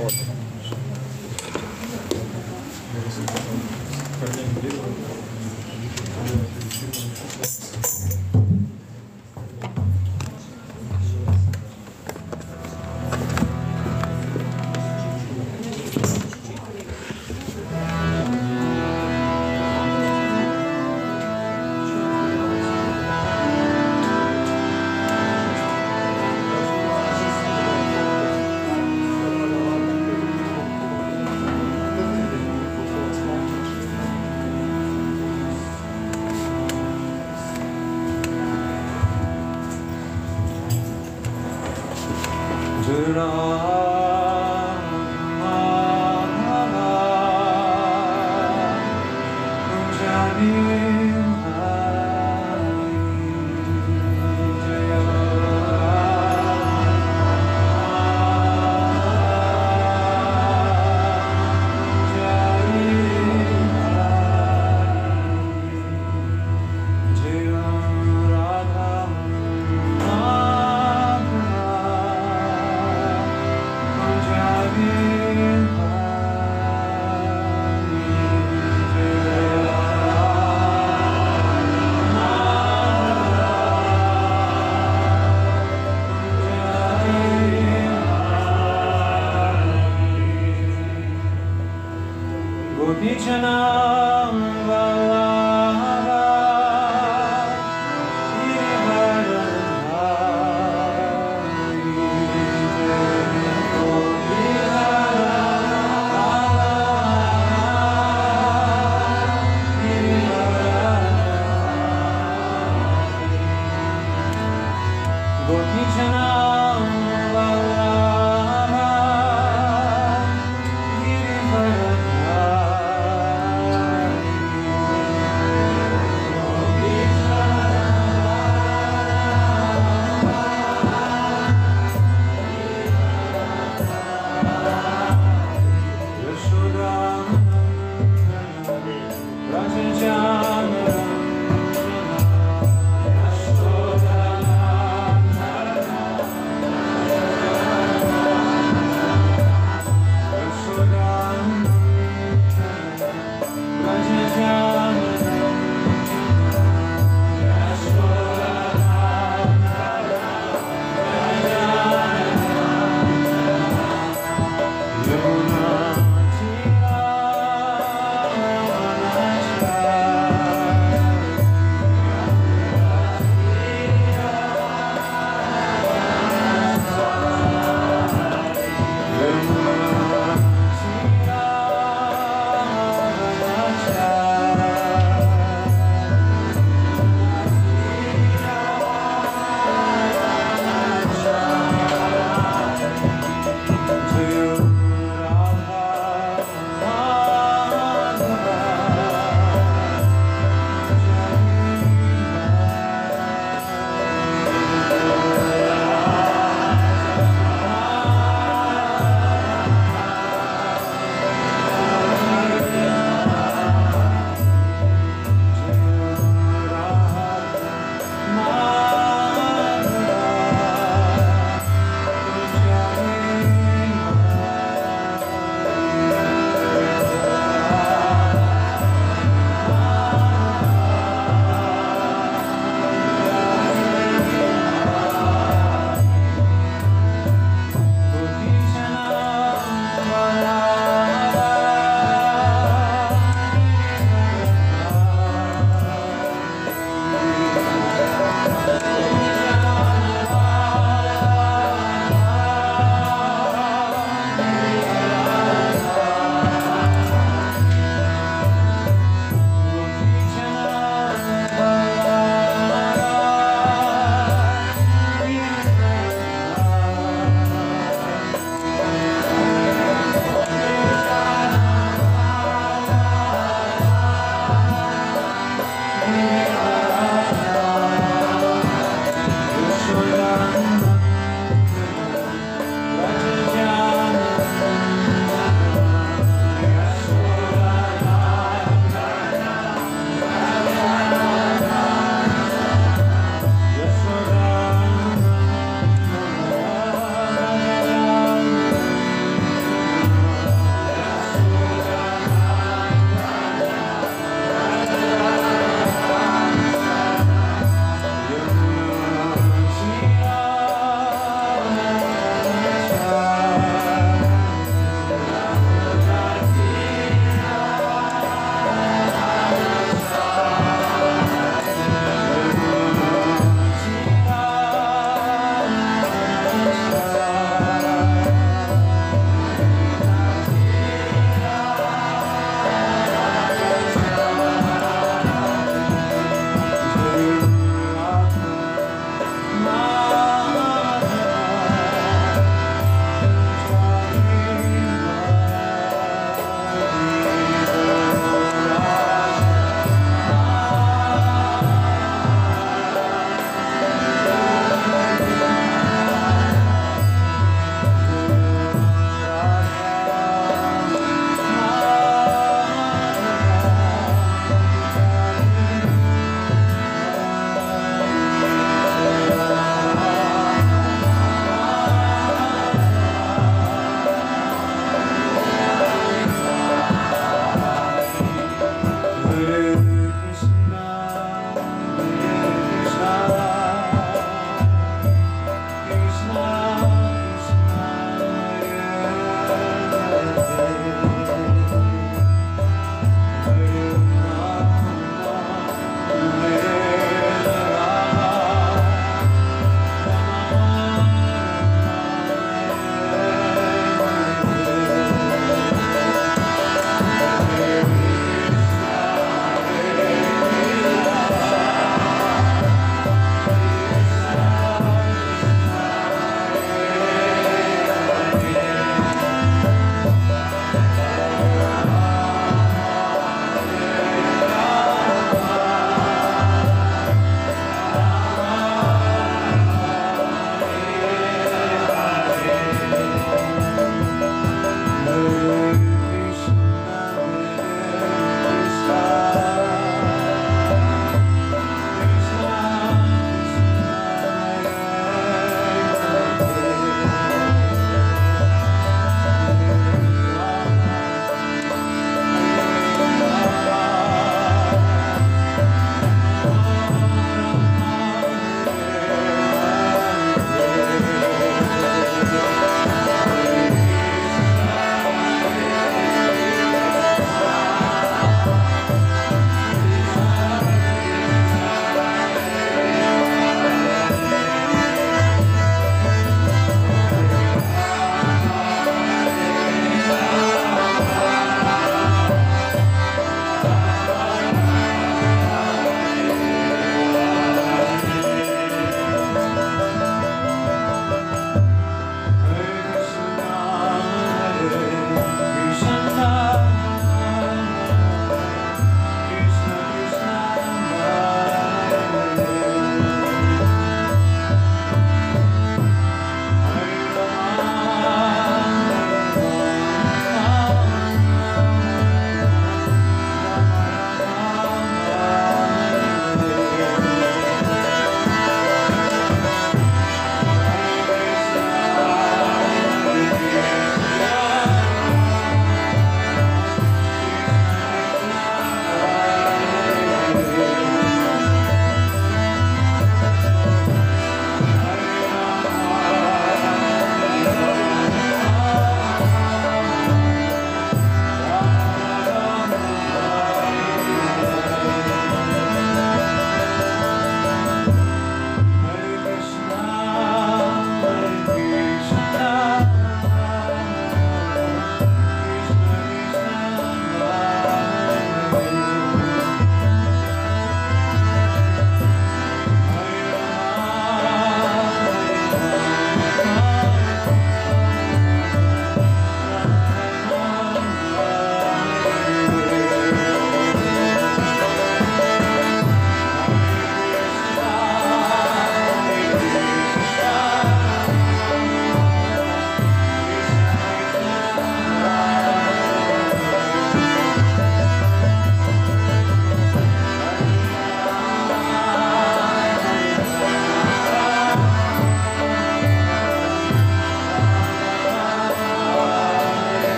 Вот.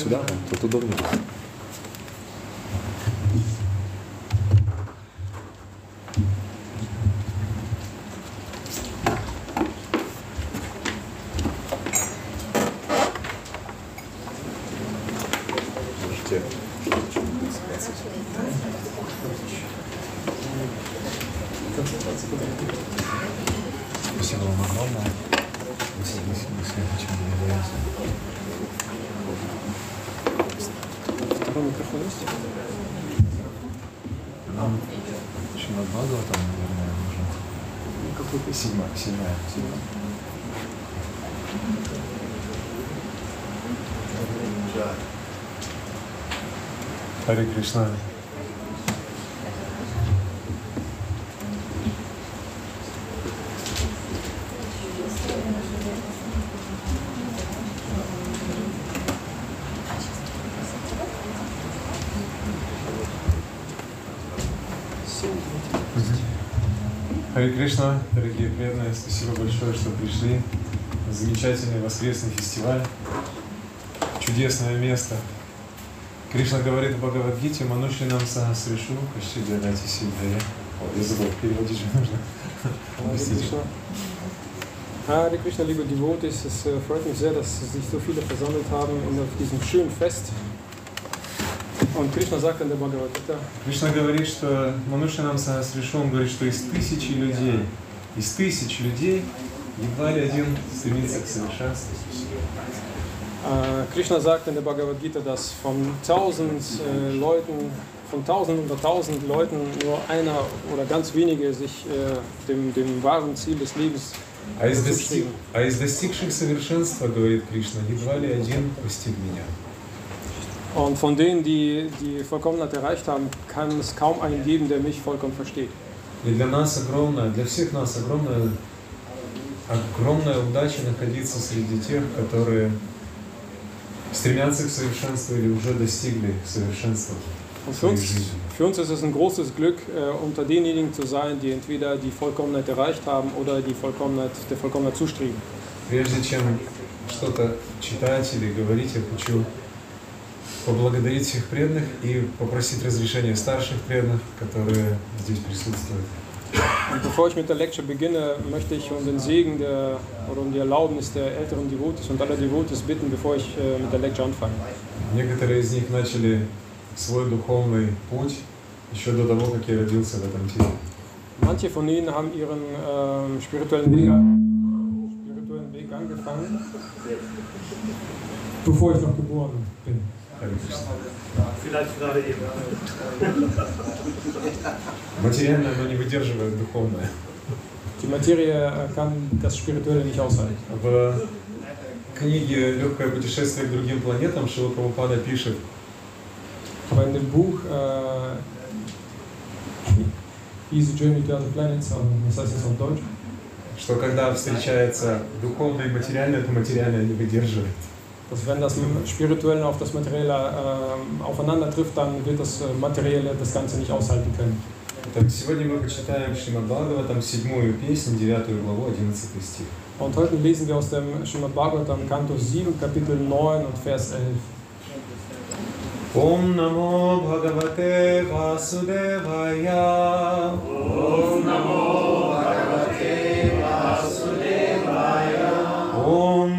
Сюда, вон, тут удобнее. Можете Спасибо вам огромное. Вы согласились, чем мне нравится. Второй микрофон есть? Нам еще на два года, там, наверное, нужно. Ну, Какой-то Седьмая, седьмая, седьмая. Харе Кришна. Харе Кришна, дорогие преданные, спасибо большое, что пришли. Замечательный воскресный фестиваль. Чудесное место. Кришна говорит в Бхагавадгите, Мануши нам сахасришу, почти дядати сидая. О, я забыл, переводить же нужно. Простите. Hare Krishna, liebe Devotees, es freut mich sehr, dass sich so viele versammelt haben auf diesem schönen Fest. In der Bhagavad Gita, Кришна говорит, что Мануши нам сахасришу, он говорит, что из тысячи людей, из тысяч людей едва ли один стремится к совершенству. äh, Krishna sagt in der Bhagavad Gita, dass von tausend äh, Leuten, von tausend oder tausend Leuten nur einer oder ganz wenige sich äh, dem, dem wahren Ziel des Lebens А из, достиг- а из достигших совершенства, говорит Кришна, едва ли один постиг меня. Und von denen, die die Vollkommenheit erreicht haben, kann es kaum einen geben, der mich vollkommen versteht. И для нас огромная, для всех нас огромная, огромная удача находиться среди тех, которые стремятся к совершенству или уже достигли совершенства Und в für своей uns, жизни. für uns ist es ein großes Glück, äh, unter denjenigen zu sein, die entweder die Vollkommenheit erreicht haben oder die Vollkommenheit, der Vollkommenheit zustreben. Прежде чем что-то читать или говорить, я хочу поблагодарить всех преданных и попросить разрешения старших преданных, которые здесь присутствуют. Und bevor ich mit der Lecture beginne, möchte ich um den Segen der, oder um die Erlaubnis der älteren Devotees und aller Devotees bitten, bevor ich äh, mit der Lecture anfange. Некоторые из них начали свой духовный путь еще до того, как я родился в этом теле. Manche von ihnen haben ihren ähm, spirituellen, Weg, spirituellen Weg angefangen, bevor ich noch geboren bin. Харе Кришна. Vielleicht gerade eben. Материально оно не выдерживает духовное. Die Materie kann das Spirituelle nicht aushalten. В книге «Легкое путешествие к другим планетам» Шила Прабхупада пишет, Aber in dem Buch äh, Easy Journey to Other Planets, was heißt das auf Deutsch? что когда встречается духовное и материальное, то материальное не выдерживает. Dass wenn das Spirituelle auf das Materielle äh, aufeinander trifft, dann wird das äh, Materielle das Ganze nicht aushalten können. Так, сегодня мы почитаем Шримад Бхагава, там седьмую песню, девятую главу, одиннадцатый стих. Und heute lesen wir aus dem Srimad Bhagavatam, Kanto 7, Kapitel 9 und Vers 11. Om Namo Bhagavate Vasudevaya. Om Namo Bhagavate Vasudevaya. Om Namo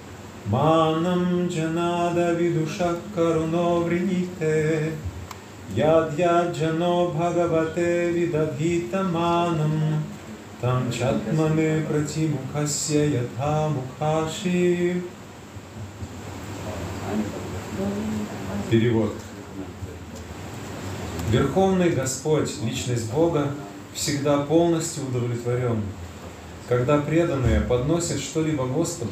janada vidusha karuno vrinite Yad yad jano bhagavate vidadhita manam Tam chatmane pratimukhasya yatha mukhashi Перевод. Верховный Господь, Личность Бога, всегда полностью удовлетворен. Когда преданные подносят что-либо Господу,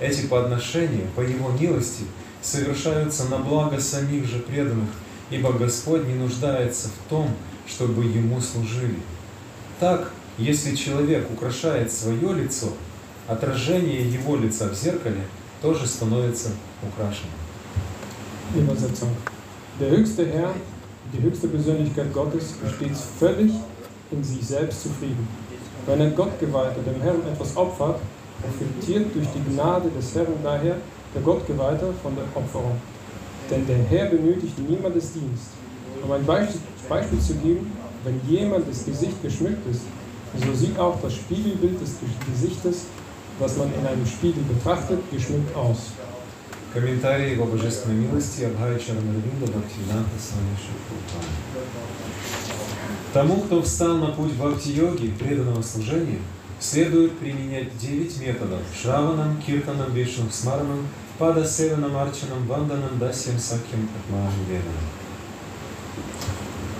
Эти подношения, по Его милости, совершаются на благо самих же преданных, ибо Господь не нуждается в том, чтобы Ему служили. Так, если человек украшает свое лицо, отражение его лица в зеркале тоже становится украшенным. Übersetzung. Der höchste Herr, die höchste Persönlichkeit Gottes, besteht völlig in sich selbst zufrieden. Wenn ein Gottgeweihter dem Herrn etwas opfert, profitiert durch die Gnade des Herrn daher der Gottgeweihte von der Opferung. Denn der Herr benötigt niemandes Dienst. Um ein Beispiel, Beispiel zu geben, wenn jemand das Gesicht geschmückt ist, so sieht auch das Spiegelbild des Gesichtes, das man in einem Spiegel betrachtet, geschmückt aus. Комментарии его божественной милости Абхая Чаранарвинда Бхактивиданта Свами Шипрупана. Тому, кто встал на путь бхакти-йоги, преданного служения, следует применять девять методов – Шраванам, Киртанам, Вишнам, Смаранам, Пада Севанам, Арчанам, Ванданам, Дасьям, Сакьям, Атманам, Веданам.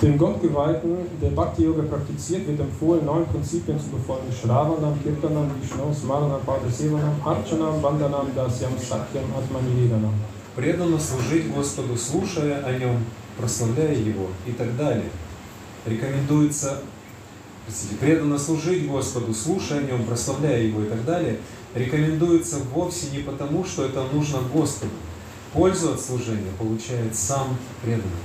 Dem Gottgeweihten, der Bhakti-Yoga praktiziert, wird empfohlen, neun Prinzipien zu befolgen. Shravanam, Kirtanam, Vishnu, Smaranam, Padasevanam, Archanam, Vandanam, Dasyam, Sakyam, Atmanivedanam. Преданно служить Господу, слушая о Нем, прославляя Его и так далее. Рекомендуется, простите, преданно служить Господу, слушая о Нем, прославляя Его и так далее, рекомендуется вовсе не потому, что это нужно Господу. Пользу от служения получает сам преданный.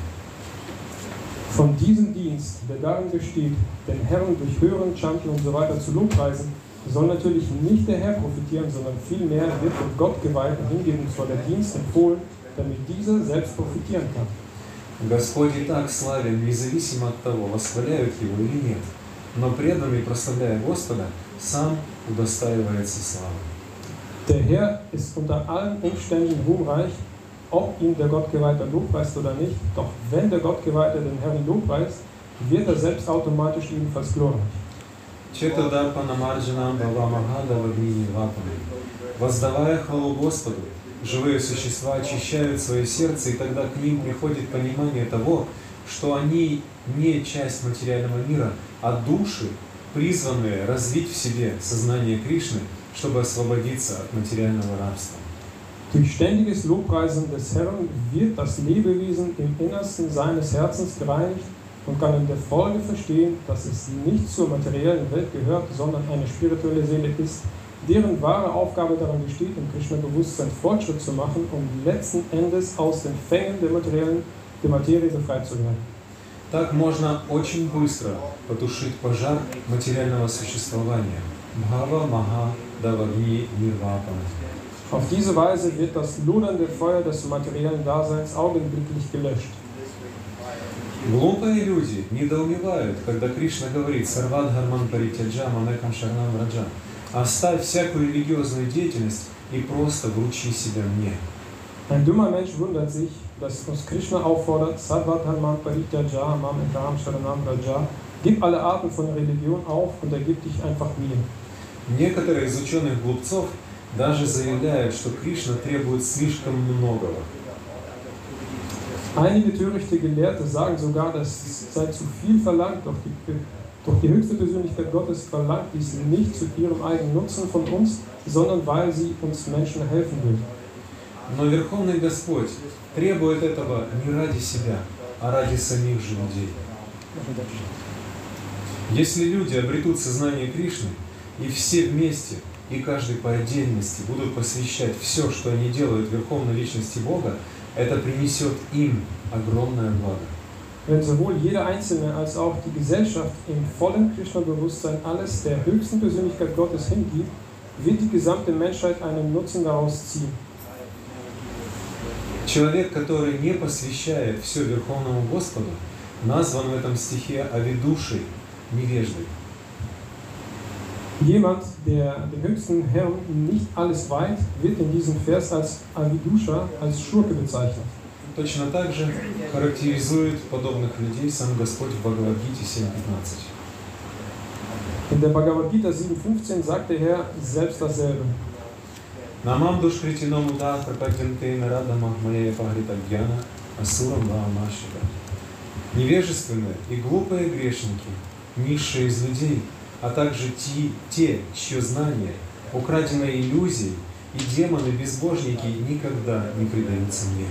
Von diesem Dienst, der darin besteht, den Herrn durch Hören, Chanten und so weiter zu Lobpreisen, soll natürlich nicht der Herr profitieren, sondern vielmehr wird dem Gottgeweihten hingebungsvoller Dienst empfohlen, damit dieser selbst profitieren kann. Господь и так славен, независимо от того, восхваляют Его или нет. Но преданный, прославляя Господа, сам удостаивается славы. Der Herr ist unter allen Umständen ruhmreich, ob ihn der Gottgeweihte lobpreist oder nicht. Doch wenn der Gottgeweihte den Herrn lobpreist, wird er selbst automatisch ebenfalls glorreich. Четадарпана Марджанам Бавамагада Вагнини Вапами. Воздавая хвалу Господу, живые существа очищают свое сердце, и тогда к ним приходит понимание того, что они не часть материального мира, а души, призванные развить в себе сознание Кришны, чтобы освободиться от материального рабства. Durch ständiges Lobpreisen des Herrn wird das Lebewesen im Innersten seines Herzens gereinigt und kann in der Folge verstehen, dass es nicht zur materiellen Welt gehört, sondern eine spirituelle Seele ist, deren wahre Aufgabe darin besteht, im Krishna-Bewusstsein Fortschritt zu machen, um letzten Endes aus den Fängen der, materiellen, Materie befreit zu werden. Так можно очень быстро потушить пожар материального существования. Бхава Маха Давагни Нирвапана. Auf diese Weise wird das lodernde Feuer des materiellen Daseins augenblicklich gelöscht. Глупые люди недоумевают, когда Кришна говорит «Сарвад Гарман Паритяджа Манекам Шарнам Раджа» «Оставь всякую религиозную деятельность и просто вручи себя мне». Ein dummer Mensch wundert sich, dass uns Krishna auffordert, Sarvatharman Parityaja Mam Ekam Sharanam Raja, gib alle Arten von Religion auf und ergib dich einfach mir. Некоторые из ученых глупцов даже заявляют, что Кришна требует слишком многого. Einige törichte Gelehrte sagen sogar, dass es sei zu viel verlangt, doch die, doch die höchste Persönlichkeit Gottes verlangt dies nicht zu ihrem eigenen Nutzen von uns, sondern weil sie uns Menschen helfen will. Но Верховный Господь требует этого не ради себя, а ради самих же людей. Если люди обретут сознание Кришны, и все вместе, и каждый по отдельности будут посвящать все, что они делают Верховной Личности Бога, это принесет им огромное благо. Wenn sowohl jeder Einzelne als auch die Gesellschaft im vollen Krishna-Bewusstsein alles der höchsten Persönlichkeit Gottes hingibt, wird die gesamte Menschheit einen Nutzen daraus ziehen. Человек, который не посвящает все Верховному Господу, назван в этом стихе Авидушей, невеждой. Jemand, der dem höchsten Herrn nicht alles weiht, wird in diesem Vers als Avidusha, als Schurke bezeichnet. Точно так же характеризует подобных людей сам Господь в Бхагавадгите 7.15. In der Bhagavad Gita 7.15 sagt der Herr selbst dasselbe. Намам душкритином уда прападянте нарадама моя пагрита гьяна асурам ваамашига. Невежественные и глупые грешники, низшие из людей, а также те, те, чье знание, украденное иллюзией и демоны-безбожники никогда не предаются мне.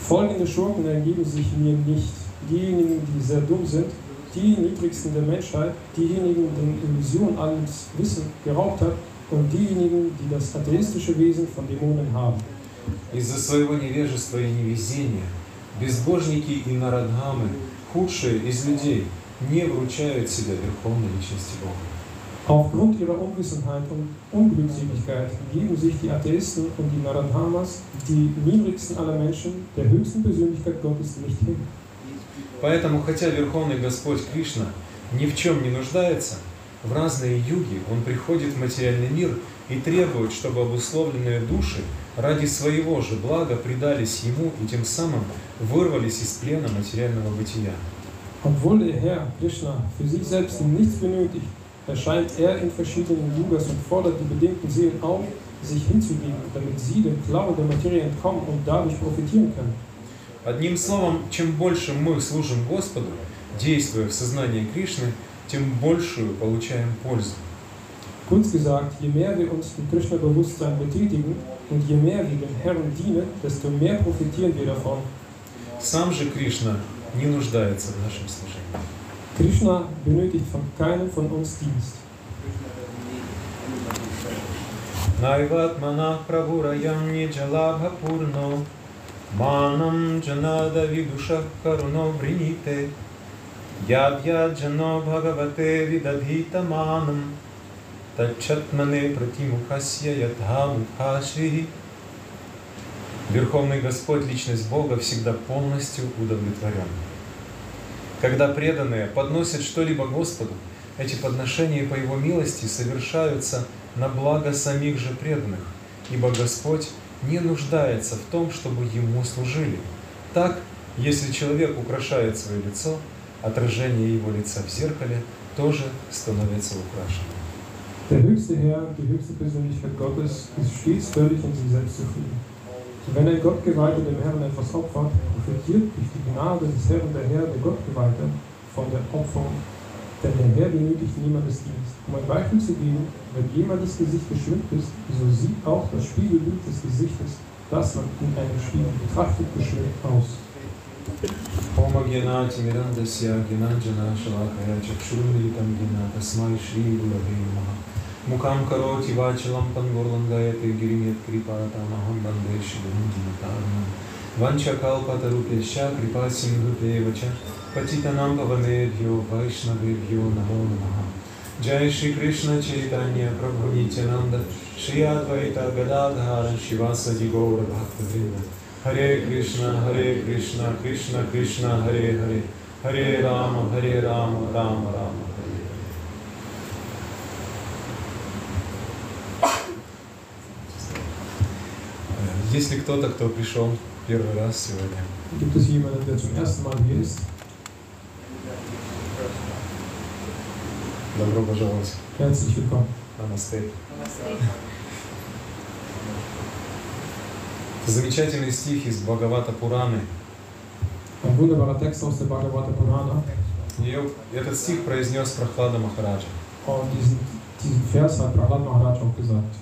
Folgende Schurken ergeben sich mir nicht. Diejenigen, die sehr dumm sind, die Niedrigsten der Menschheit, diejenigen, denen Illusion alles Wissen geraubt hat und diejenigen, die das atheistische Wesen von Dämonen haben. Из-за своего невежества и невезения безбожники и нарадгамы, худшие из людей, не вручают себя Верховной Личности Бога. Aufgrund ihrer Unwissenheit und Unglückseligkeit geben sich die Atheisten und die Naradhamas, die niedrigsten aller Menschen, der höchsten Persönlichkeit Gottes nicht hin. Поэтому, хотя Верховный Господь Кришна ни в чем не нуждается, в разные юги Он приходит в материальный мир и требует, чтобы обусловленные души ради своего же блага предались Ему и тем самым вырвались из плена материального бытия. Obwohl der Herr Krishna für sich selbst nichts benötigt, erscheint er in verschiedenen Yugas und fordert die bedingten Seelen auf, sich hinzugeben, damit sie dem Klaue der Materie entkommen und dadurch profitieren können. Одним словом, чем больше мы служим Господу, действуя в сознании Кришны, тем большую получаем пользу. Kurz gesagt, je mehr wir uns mit Krishna-Bewusstsein betätigen und je mehr wir dem Herrn dienen, desto mehr profitieren wir davon. Сам же Кришна не нуждается в нашем служении. Krishna benötigt von keinem von uns Dienst. Naivatmana pravurayam nijalabha purno manam janada vidusha karuno vrinite bhagavate vidadhita manam tachatmane pratимухасья ядха мукашри Верховный Господь, Личность Бога, всегда полностью удовлетворен. Когда преданные подносят что-либо Господу, эти подношения по Его милости совершаются на благо самих же преданных, ибо Господь не нуждается в том, чтобы Ему служили. Так, если человек украшает свое лицо, отражение его лица в зеркале тоже становится украшенным. Der höchste Herr, die höchste Persönlichkeit Gottes, ist stets völlig in sich selbst zufrieden. Wenn ein Gottgeweihter dem Herrn etwas opfert, profitiert durch die Gnade des Herrn der Herr, der Gottgeweihte, von der Opferung. Denn der Herr benötigt niemandes Dienst. Um ein Beispiel zu geben, wenn jemandes Gesicht geschmückt ist, so sieht auch das Spiegelbild des Gesichtes, das man in einem Spiegel betrachtet, geschmückt aus. ज्ञानातिमिरन्दस्य ज्ञानाञ्जनाशलाकया चक्षुरुन्मिलितं येन तस्मै श्रीगुरवे नमः मुखां करोति वाचलं पन्गोर्लङ्गायते गिरिं यत्कृपातामहं वंदे शिवं जनतारणं वंशकल्पतरुभ्यश्च कृपासिन्धुभ्येव च पतितनां भवनेभ्यो वैष्णवेभ्यो नमो नमः जय श्रीकृष्ण चैतन्य प्रभु नित्यानन्द श्री अद्वैत गदाधार शिवासजि गौरभक्तवृन्द Hare Krishna, Hare Krishna, Krishna Krishna, Hare Hare, Hare Rama, Hare Rama, Rama Rama, Hare Hare. Есть ли кто-то, кто пришел первый раз сегодня? Gibt es jemanden, der zum ersten Mal hier ist? Добро пожаловать. Herzlich willkommen. Намасте. Замечательный стих из Бхагавата Пураны. Wunderbarer Text aus der Bhagavata Purana. Этот стих произнес Прохлада Махараджа. Und diesen, diesen Vers hat Prahlad Maharaj auch gesagt.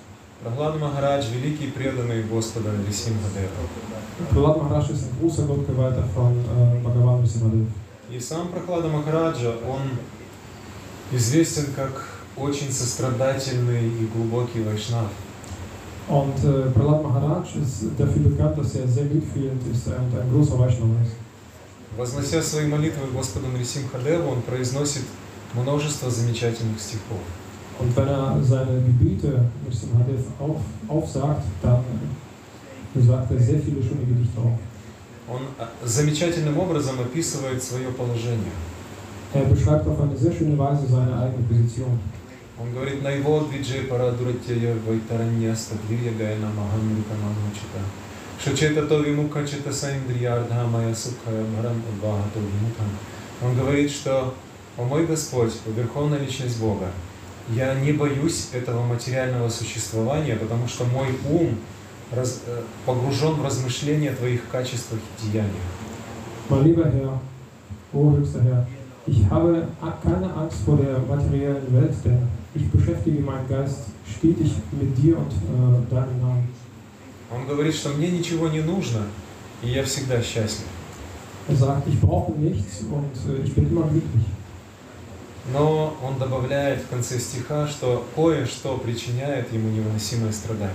Прохлада Махарадж – великий преданный Господа Рисимхадева. Prahlad Maharaj ist ein großer Gottgeweihter von äh, Bhagavan. И сам Прохлада Махараджа, он известен как очень сострадательный и глубокий вайшнав. Und äh, Prahlad Maharaj ist dafür bekannt, dass er sehr mitfühlend ist und ein großer Vaishnava ist. Вознося свои молитвы Господу Нарисимхадеву, он произносит множество замечательных стихов. Und wenn er seine Gebete mit Simhadev auf, aufsagt, dann sagt er sehr viele schöne Gedichte auf. Он а, замечательным образом описывает свое положение. Er beschreibt auf eine sehr schöne Weise seine eigene Position. Он говорит, «Найво двиджи парадуратья вайтаранья стадвирья гайна махамрика мамучита». Шачета то вимука чета саиндрьярдха моя сукхая бхарам удвахато вимукам. Он говорит, что «О мой Господь, о Верховная Личность Бога, я не боюсь этого материального существования, потому что мой ум раз- э, погружен в размышления о Твоих качествах и деяниях. Mein lieber höchster Herr, ich habe keine Angst vor der materiellen Welt, denn ich beschäftige meinen Geist stetig mit dir und äh, deinem Namen. Он говорит, что мне ничего не нужно, и я всегда счастлив. Er sagt, ich brauche nichts und äh, ich bin immer glücklich. Но он добавляет в конце стиха, что кое-что причиняет ему невыносимое страдание.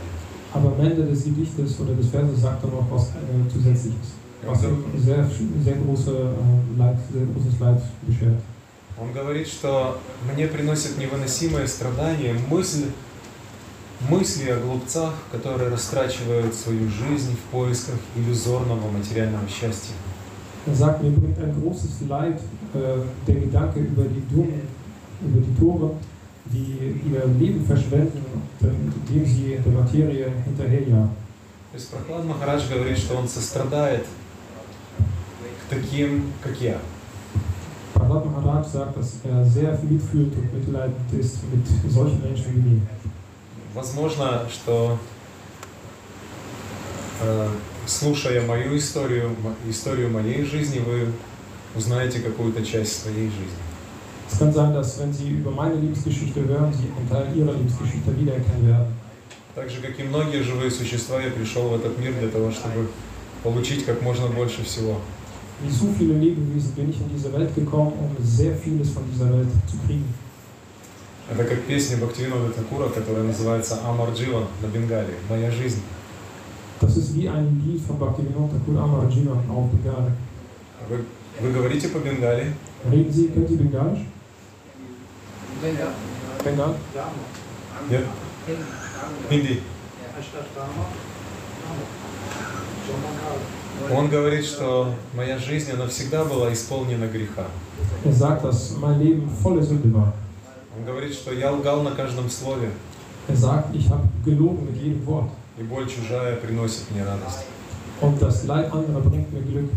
Aber am Ende des Gedichtes oder des Verses sagt er noch was äh, Zusätzliches, was ihm sehr, sehr, große, äh, Leid, sehr großes Leid beschert. Он говорит, что мне приносит невыносимое страдание мысль, мысли о глупцах, которые растрачивают свою жизнь в поисках иллюзорного материального счастья. Er sagt, mir bringt ein großes Leid äh, der Gedanke über die Dummen, über die Tore, die ihr Leben verschwenden, indem sie der Materie hinterherjagen. То есть Прохлад Махарадж говорит, что он сострадает к таким, как я. Prahlad Maharaj sagt, dass er sehr mitfühlt und mitleidend ist mit solchen Menschen wie mir. Возможно, что э, слушая мою историю, историю моей жизни, вы узнаете какую-то часть своей жизни. Es kann sein, dass wenn Sie über meine Lebensgeschichte hören, Sie einen Teil Ihrer Lebensgeschichte wiedererkennen werden. Так же, как и многие живые существа, я пришел в этот мир для того, чтобы получить как можно больше всего. Wie so viele Lebewesen bin ich in diese Welt gekommen, um sehr vieles von dieser Welt zu kriegen. Это как песня Бхактивинода Такура, которая называется Амар Дживан на Бенгалии. Моя жизнь. Das ist wie ein Lied von Bhaktivinoda Thakur Amar Jivan auf Bengali. Вы, вы говорите по-бенгали? Reden Sie, können Sie Bengalisch? Bengal? Нет? Хинди. Он говорит, что моя жизнь, она всегда была исполнена греха. Er sagt, dass mein Leben voller Sünde war. Он говорит, что я лгал на каждом слове, Er sagt, ich habe gelogen mit jedem Wort. и боль чужая приносит мне радость. Und das Leid anderer bringt mir Glück.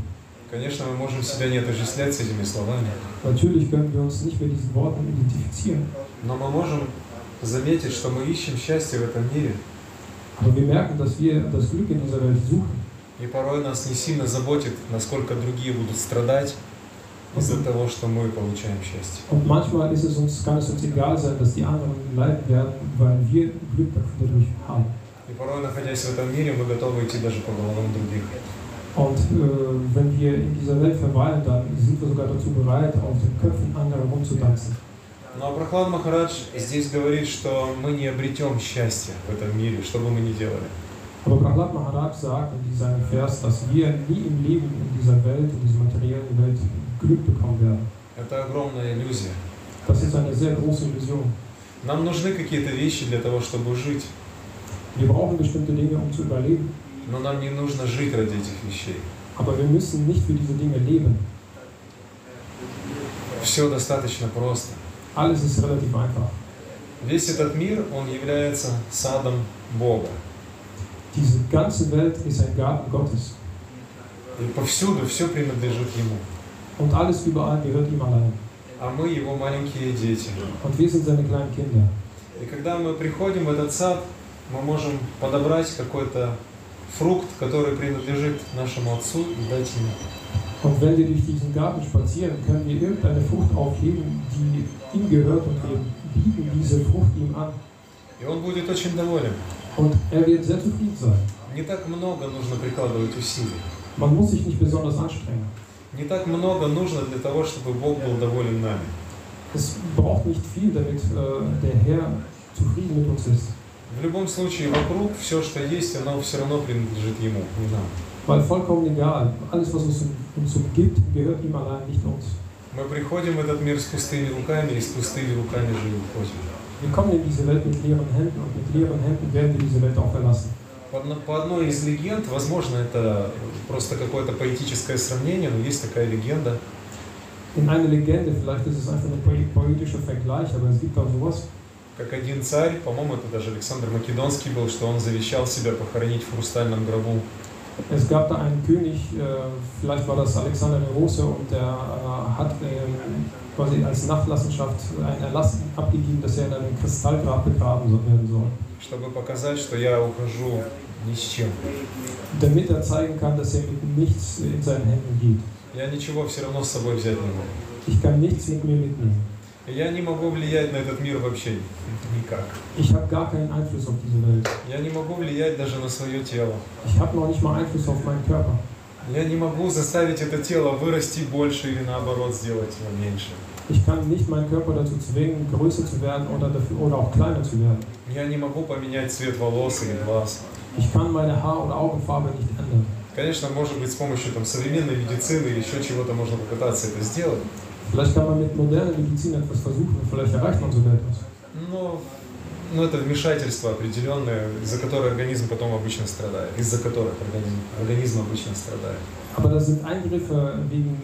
Конечно, мы можем себя не отождествлять с этими словами, Natürlich können wir uns nicht mit diesen Worten identifizieren. но мы можем заметить, что мы ищем счастье в этом мире, Aber wir merken, dass wir das Glück in dieser Welt suchen. И порой нас не сильно заботит, насколько другие будут страдать из-за того, что мы получаем счастье. Und manchmal ist es uns, kann es uns egal sein, dass die anderen leiden werden, weil wir Glück dadurch haben. И порой, находясь в этом мире, мы готовы идти даже по головам других. Und äh, wenn wir in dieser Welt verweilen, dann sind wir sogar dazu bereit, auf den Köpfen anderer rumzutanzen. Но Прохлад Махарадж здесь говорит, что мы не обретем счастье в этом мире, что бы мы ни делали. Aber Prahlad Maharaj sagt in diesem Vers, dass wir nie im Leben in dieser Welt, in dieser materiellen Welt Glück bekommen werden. Это огромная иллюзия. Das ist eine sehr große Illusion. Нам нужны какие-то вещи для того, чтобы жить, Wir brauchen bestimmte Dinge, um zu überleben, но нам не нужно жить ради этих вещей. aber wir müssen nicht für diese Dinge leben. Все достаточно просто. Alles ist relativ einfach. Весь этот мир, он является садом Бога. Diese ganze Welt ist ein Garten Gottes. И повсюду все принадлежит Ему. Und alles überall gehört ihm allein. А мы Его маленькие дети. Und wir sind seine kleinen Kinder. И когда мы приходим в этот сад, мы можем подобрать какой-то фрукт, который принадлежит нашему Отцу, и дать Ему. Und wenn wir durch diesen Garten spazieren, können wir irgendeine Frucht aufheben, die ihm gehört und wir bieten diese Frucht ihm an. И Он будет очень доволен. Und er wird sehr zufrieden sein. Не так много нужно прикладывать усилий. Man muss sich nicht besonders anstrengen. Не так много нужно для того, чтобы Бог был доволен нами. Es braucht nicht viel, damit äh, der Herr zufrieden mit uns ist. В любом случае, вокруг все, что есть, оно все равно принадлежит Ему, не нам. Weil vollkommen egal, alles, was uns, uns umgibt, gehört ihm allein, nicht uns. Мы приходим в этот мир с пустыми руками, и с пустыми руками же уходим. Wir kommen in diese Welt mit leeren Händen und mit leeren Händen werden wir diese Welt auch verlassen. По одно- По одной из легенд, возможно, это просто какое-то поэтическое сравнение, но есть такая легенда, In einer Legende, vielleicht ist es einfach ein poe- poetischer Vergleich, aber es gibt auch sowas, как один царь, по-моему, это даже Александр Македонский был, что он завещал себя похоронить в хрустальном гробу. Es gab da einen König, äh, vielleicht war das Alexander der Große, und der äh, hat ähm, quasi als Nachlassenschaft einen Erlass abgegeben, dass er in einem Kristallgrab begraben so- werden soll. чтобы показать, что я ухожу ни с чем. Damit er zeigen kann, dass er mit nichts in seinen Händen geht. Я ничего все равно с собой взять не могу. Ich kann nichts mit mir mitnehmen. Я не могу влиять на этот мир вообще никак. Ich habe gar keinen Einfluss auf diese Welt. Я не могу влиять даже на свое тело. Ich habe noch nicht mal Einfluss auf meinen Körper. Я не могу заставить это тело вырасти больше или наоборот сделать его меньше. Ich kann nicht meinen Körper dazu zwingen, größer zu werden oder, dafür, oder auch kleiner zu werden. Я не могу поменять цвет волос или глаз. Ich kann meine Haar- oder Augenfarbe nicht ändern. Конечно, может быть, с помощью там, современной медицины или еще чего-то можно попытаться это сделать. Vielleicht kann man mit moderner Medizin etwas versuchen vielleicht erreicht man sogar etwas. Но, но это вмешательство определенное, из-за которого организм потом обычно страдает. Из-за которых организм, организм обычно страдает. Aber das sind Eingriffe, wegen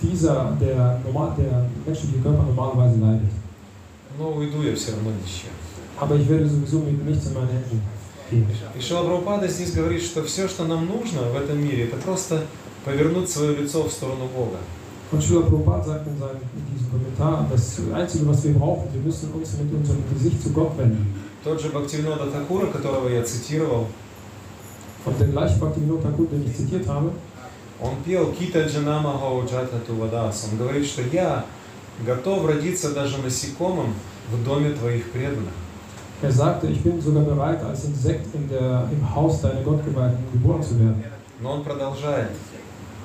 dieser der, normal, der menschliche Körper normalerweise leidet. Но уйду я все равно ни с чем. Aber ich werde sowieso mit nichts in meinen Händen gehen. И Шила Прабхупада здесь говорит, что все, что нам нужно в этом мире, это просто повернуть свое лицо в сторону Бога. Und Srila Prabhupada sagt in, seinem, in diesem Kommentar, das Einzige, was wir brauchen, wir müssen uns mit unserem Gesicht zu Gott wenden. Тот же Бхактивинода Такура, которого я цитировал, Und der gleiche Bhaktivinoda Thakur, den ich zitiert habe, он пел Кита Джанама Гауджата Тувадас. Он говорит, что я готов родиться даже насекомым в доме твоих преданных. er sagte, ich bin sogar bereit, als Insekt in der, im Haus deiner Gottgeweihten geboren zu werden. Но он продолжает.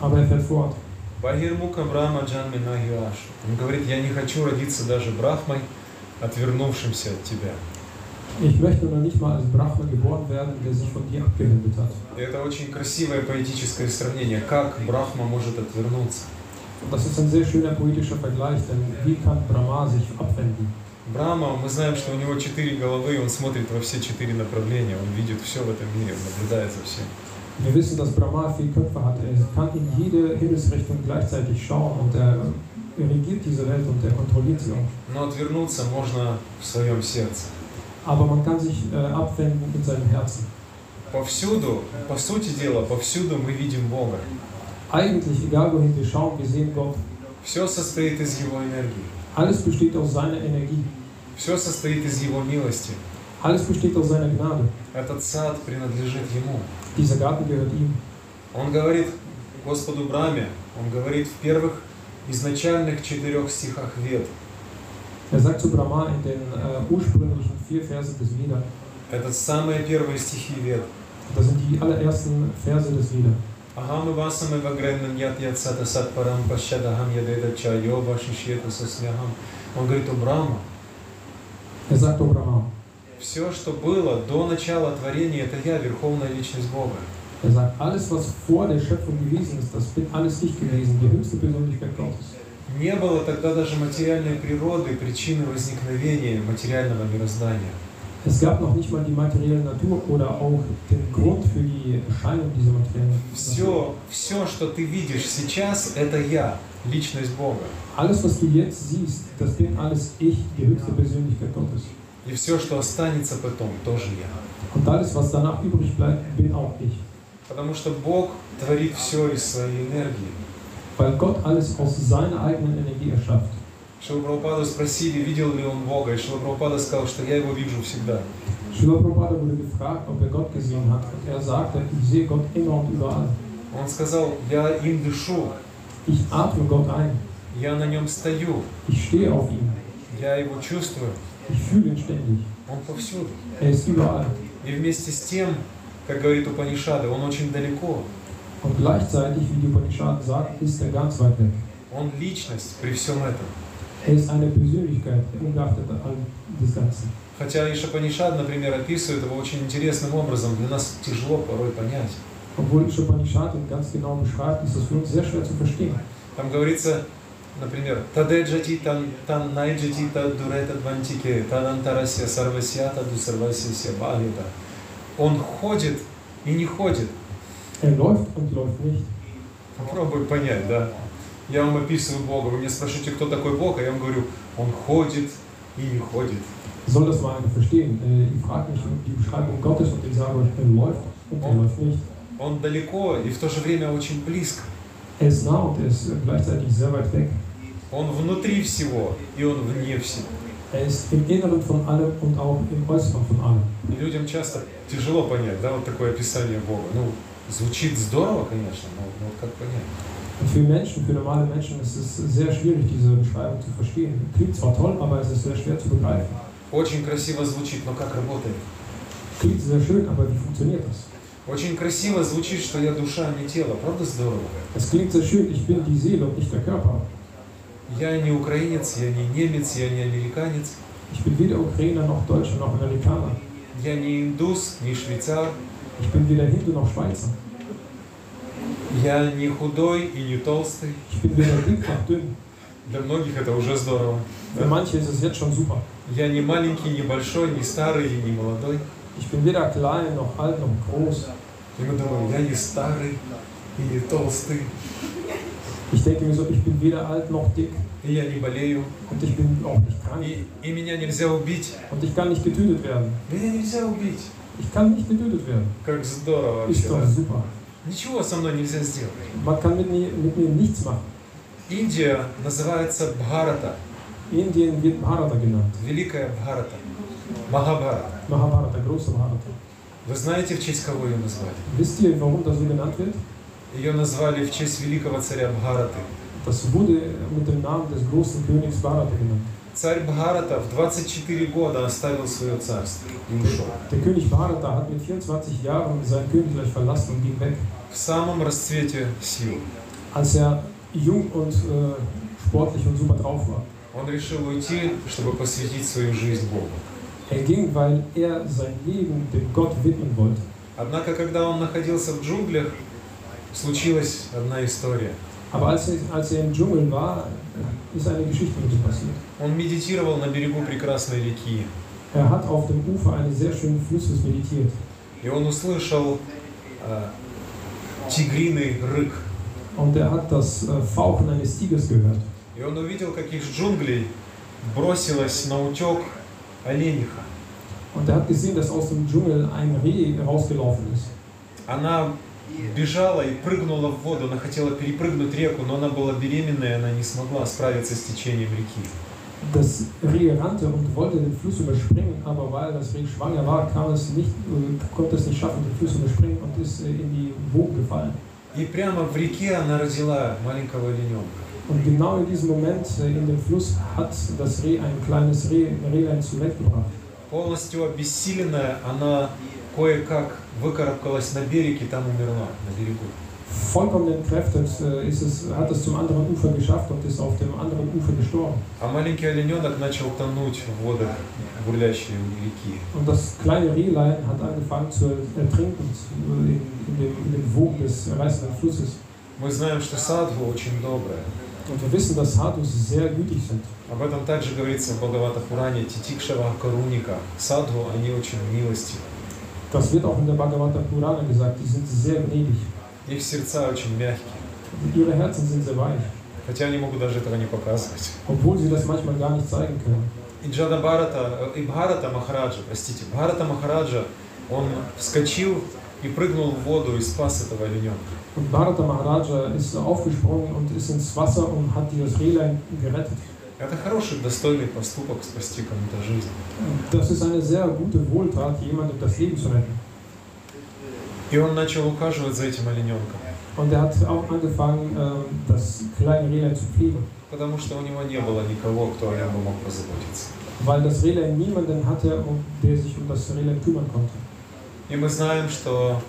Aber er fährt fort. Бахирмука Брахма Джанми Нагиаш. Он говорит, я не хочу родиться даже Брахмой, отвернувшимся от тебя. Ich möchte noch nicht mal als Brahma geboren werden, der sich von dir abgewendet hat. Это очень красивое поэтическое сравнение, как Брахма может отвернуться. Das ist ein sehr schöner poetischer Vergleich, denn wie kann Brahma sich abwenden? Брахма, мы знаем, что у него четыре головы, он смотрит во все четыре направления, он видит все в этом мире, он наблюдает за всем. Wir wissen, dass Brahma vier Köpfe hat. Er kann in jede Himmelsrichtung gleichzeitig schauen und er, er regiert diese Welt und er kontrolliert sie auch. Но отвернуться можно в своем сердце. Aber man kann sich äh, abwenden in seinem Herzen. Повсюду, по сути дела, повсюду мы видим Бога. Eigentlich, egal wohin wir schauen, wir sehen Gott. Все состоит из Его энергии. Alles besteht aus seiner Energie. Все состоит из Его милости. Alles besteht aus seiner Gnade. Этот сад принадлежит Ему. Dieser Garten gehört ihm. Он говорит Господу Браме, он говорит в первых изначальных четырех стихах Вед. Er sagt zu Brahma in den äh, ursprünglichen vier Verse des Veda, Это самые первые стихи Вед. das sind die allerersten Verse des Veda. Ахам и васам и вагренным ят ят сата сат парам пащадахам ядеда чайоба шишьета сосмяхам. Он говорит, о Брама, Er sagt, O Brahma, все, что было до начала творения, это я, Верховная Личность Бога. er sagt, alles, was vor der Schöpfung gewesen ist, das bin alles ich gewesen, die höchste Persönlichkeit Gottes. Не было тогда даже материальной природы, причины возникновения материального мироздания. Es gab noch nicht mal die materielle Natur oder auch den Grund für die Erscheinung dieser materiellen Natur. Все, все, что ты видишь сейчас, это я, Личность Бога. Alles, was du jetzt siehst, das bin alles ich, die höchste Persönlichkeit Gottes. И все, что останется потом, тоже я. Und alles, was danach übrig bleibt, bin auch ich. Потому что Бог творит все из своей энергии. Weil Gott alles aus seiner eigenen Energie erschafft. Шила Прабхупаду спросили, видел ли он Бога, и Шила Прабхупада сказал, что я его вижу всегда. Prabhupada wurde gefragt, ob er Gott gesehen hat. Und er sagte, ich sehe Gott immer und überall. Он сказал, я им дышу, Ich atme Gott ein. я на нем стою, Ich stehe auf ihm. я его чувствую, Ständig. он повсюду. Er ist überall. И вместе с тем, как говорит Упанишада, он очень далеко. Und gleichzeitig, wie die Upanishad sagt, ist er ganz weit weg. Он личность при всем этом. Er ist eine Persönlichkeit, ungeachtet all des Ganzen. Хотя Ишапанишад, например, описывает его очень интересным образом, для нас тяжело порой понять. Obwohl Upanishad ihn ganz genau beschreibt, ist das für uns sehr schwer zu verstehen. Там говорится, например, «Тадэджати тан, найджати та дурета двантике, тадантарасия сарвасията ду сарвасия бхагита». Он ходит и не ходит. Er läuft und läuft nicht. Попробуй понять, да? Я вам описываю Бога, вы меня спрашиваете, кто такой Бог, а я вам говорю, Он ходит и не ходит. Soll das mal einer verstehen? Ich frage mich die Beschreibung Gottes und ich sage euch, er läuft und er läuft nicht. Он далеко и в то же время очень близко. Er ist nah und er ist gleichzeitig sehr weit weg. Он внутри всего и Он вне всего. Er ist im Inneren von allem und auch im Äußeren von allem. И людям часто тяжело понять, да, вот такое описание Бога. Ну, звучит здорово, конечно, но, но как понять? Und für Menschen, für normale Menschen ist es sehr schwierig, diese Beschreibung zu verstehen. Klingt zwar toll, aber es ist sehr schwer zu begreifen. Очень красиво звучит, но как работает? Klingt sehr schön, aber wie funktioniert das? Очень красиво звучит, что я душа, а не тело. Правда здорово? Es klingt sehr schön, ich bin die Seele und nicht der Körper. Я не украинец, я не немец, я не американец. Ich bin weder Ukrainer noch Deutscher noch Amerikaner. Я не индус, не швейцар. Ich bin weder Hindu noch Schweizer. Я не худой и не толстый. Ich bin weder dick noch dünn. Для многих это уже здорово. Für manche ist es jetzt schon super. Я не маленький, не большой, не старый и не молодой. Ich bin weder klein noch alt noch groß. И мы думаем, я не старый и не толстый, Ich denke mir so, ich bin weder alt noch dick и я не болею, und ich bin auch nicht krank и, и меня нельзя убить. und ich kann nicht getötet werden. Меня нельзя убить. Ich kann nicht getötet werden. Как здорово Ist вообще. doch да? super. Ничего со мной нельзя сделать. Man kann mit mir, mit mir nichts machen. Индия называется Бхарата, Indien wird Bharata genannt. Великая Бхарата, Махабхарата. Mahabharata, große Bharata. Вы знаете, в честь кого ее назвали? Wisst ihr, warum das so genannt wird? Ее назвали в честь великого царя Бхараты. Das wurde mit dem Namen des großen Königs Bharata genannt. Царь Бхарата в 24 года оставил свое царство и ушел. Der König Bharata hat mit 24 Jahren sein Königreich verlassen und ging weg. В самом расцвете сил. Als er jung und äh, sportlich und super drauf war. Он решил уйти, чтобы посвятить свою жизнь Богу. Er ging, weil er sein Leben dem Gott widmen wollte. Однако, когда он находился в джунглях, случилась одна история. Aber als er, als er im Dschungel war, ist eine Geschichte mit ihm passiert. Он медитировал на берегу прекрасной реки, Er hat auf dem Ufer eines sehr schönen Flusses meditiert. и он услышал э, тигриный рык. Und er hat das äh, Fauchen eines Tigers gehört. И он увидел, как из джунглей бросилась на утек олениха. Und er hat gesehen, dass aus dem Dschungel ein Reh rausgelaufen ist. Она бежала и прыгнула в воду, она хотела перепрыгнуть реку, но она была беременная, и она не смогла справиться с течением реки. Das Reh rannte und wollte den Fluss überspringen, aber weil das Reh schwanger war, kam es nicht, äh, konnte es nicht schaffen, den Fluss zu überspringen und ist äh, in die Wogen gefallen. И прямо в реке она родила маленького олененка. Und genau in diesem Moment äh, in dem Fluss hat das Reh ein kleines Reh, Rehlein zur Welt gebracht. Полностью обессиленная, она кое-как выкарабкалась на берег и там умерла, на берегу. Vollkommen entkräftet äh, ist es, hat es zum anderen Ufer geschafft und ist auf dem anderen Ufer gestorben. А маленький олененок начал тонуть в водах бурлящей реки. Und das kleine Rehlein hat angefangen zu ertrinken äh, in, in, dem, in den Wogen des reißenden Flusses. Мы знаем, что садху очень добрая. Und wir wissen, dass Sadhus sehr gütig sind. Об этом также говорится в Бхагавата Пуране, Титикшава Каруника. Садху, они очень милостивы. Das wird auch in der Bhagavata Purana gesagt, die sind sehr gnädig. Их сердца очень мягкие. Und ihre Herzen sind sehr weich, Хотя они могут даже этого не показывать. obwohl sie das manchmal gar nicht zeigen können. И Джада Барата, и Бхарата Махараджа, простите, Бхарата Махараджа, он вскочил и прыгнул в воду и спас этого олененка. Und Bharata Maharaja ist aufgesprungen und ist ins Wasser und hat dieses Rehlein gerettet. Это хороший, достойный поступок спасти кому-то жизнь. Das ist eine sehr gute Wohltat, jemandem das Leben zu retten. И он начал ухаживать за этим олененком, Und er hat auch angefangen, ähm, das kleine Rehlein zu pflegen, потому что у него не было никого, кто о нем бы мог позаботиться. weil das Rehlein niemanden hatte, um- der sich um das Rehlein kümmern konnte. И мы знаем, что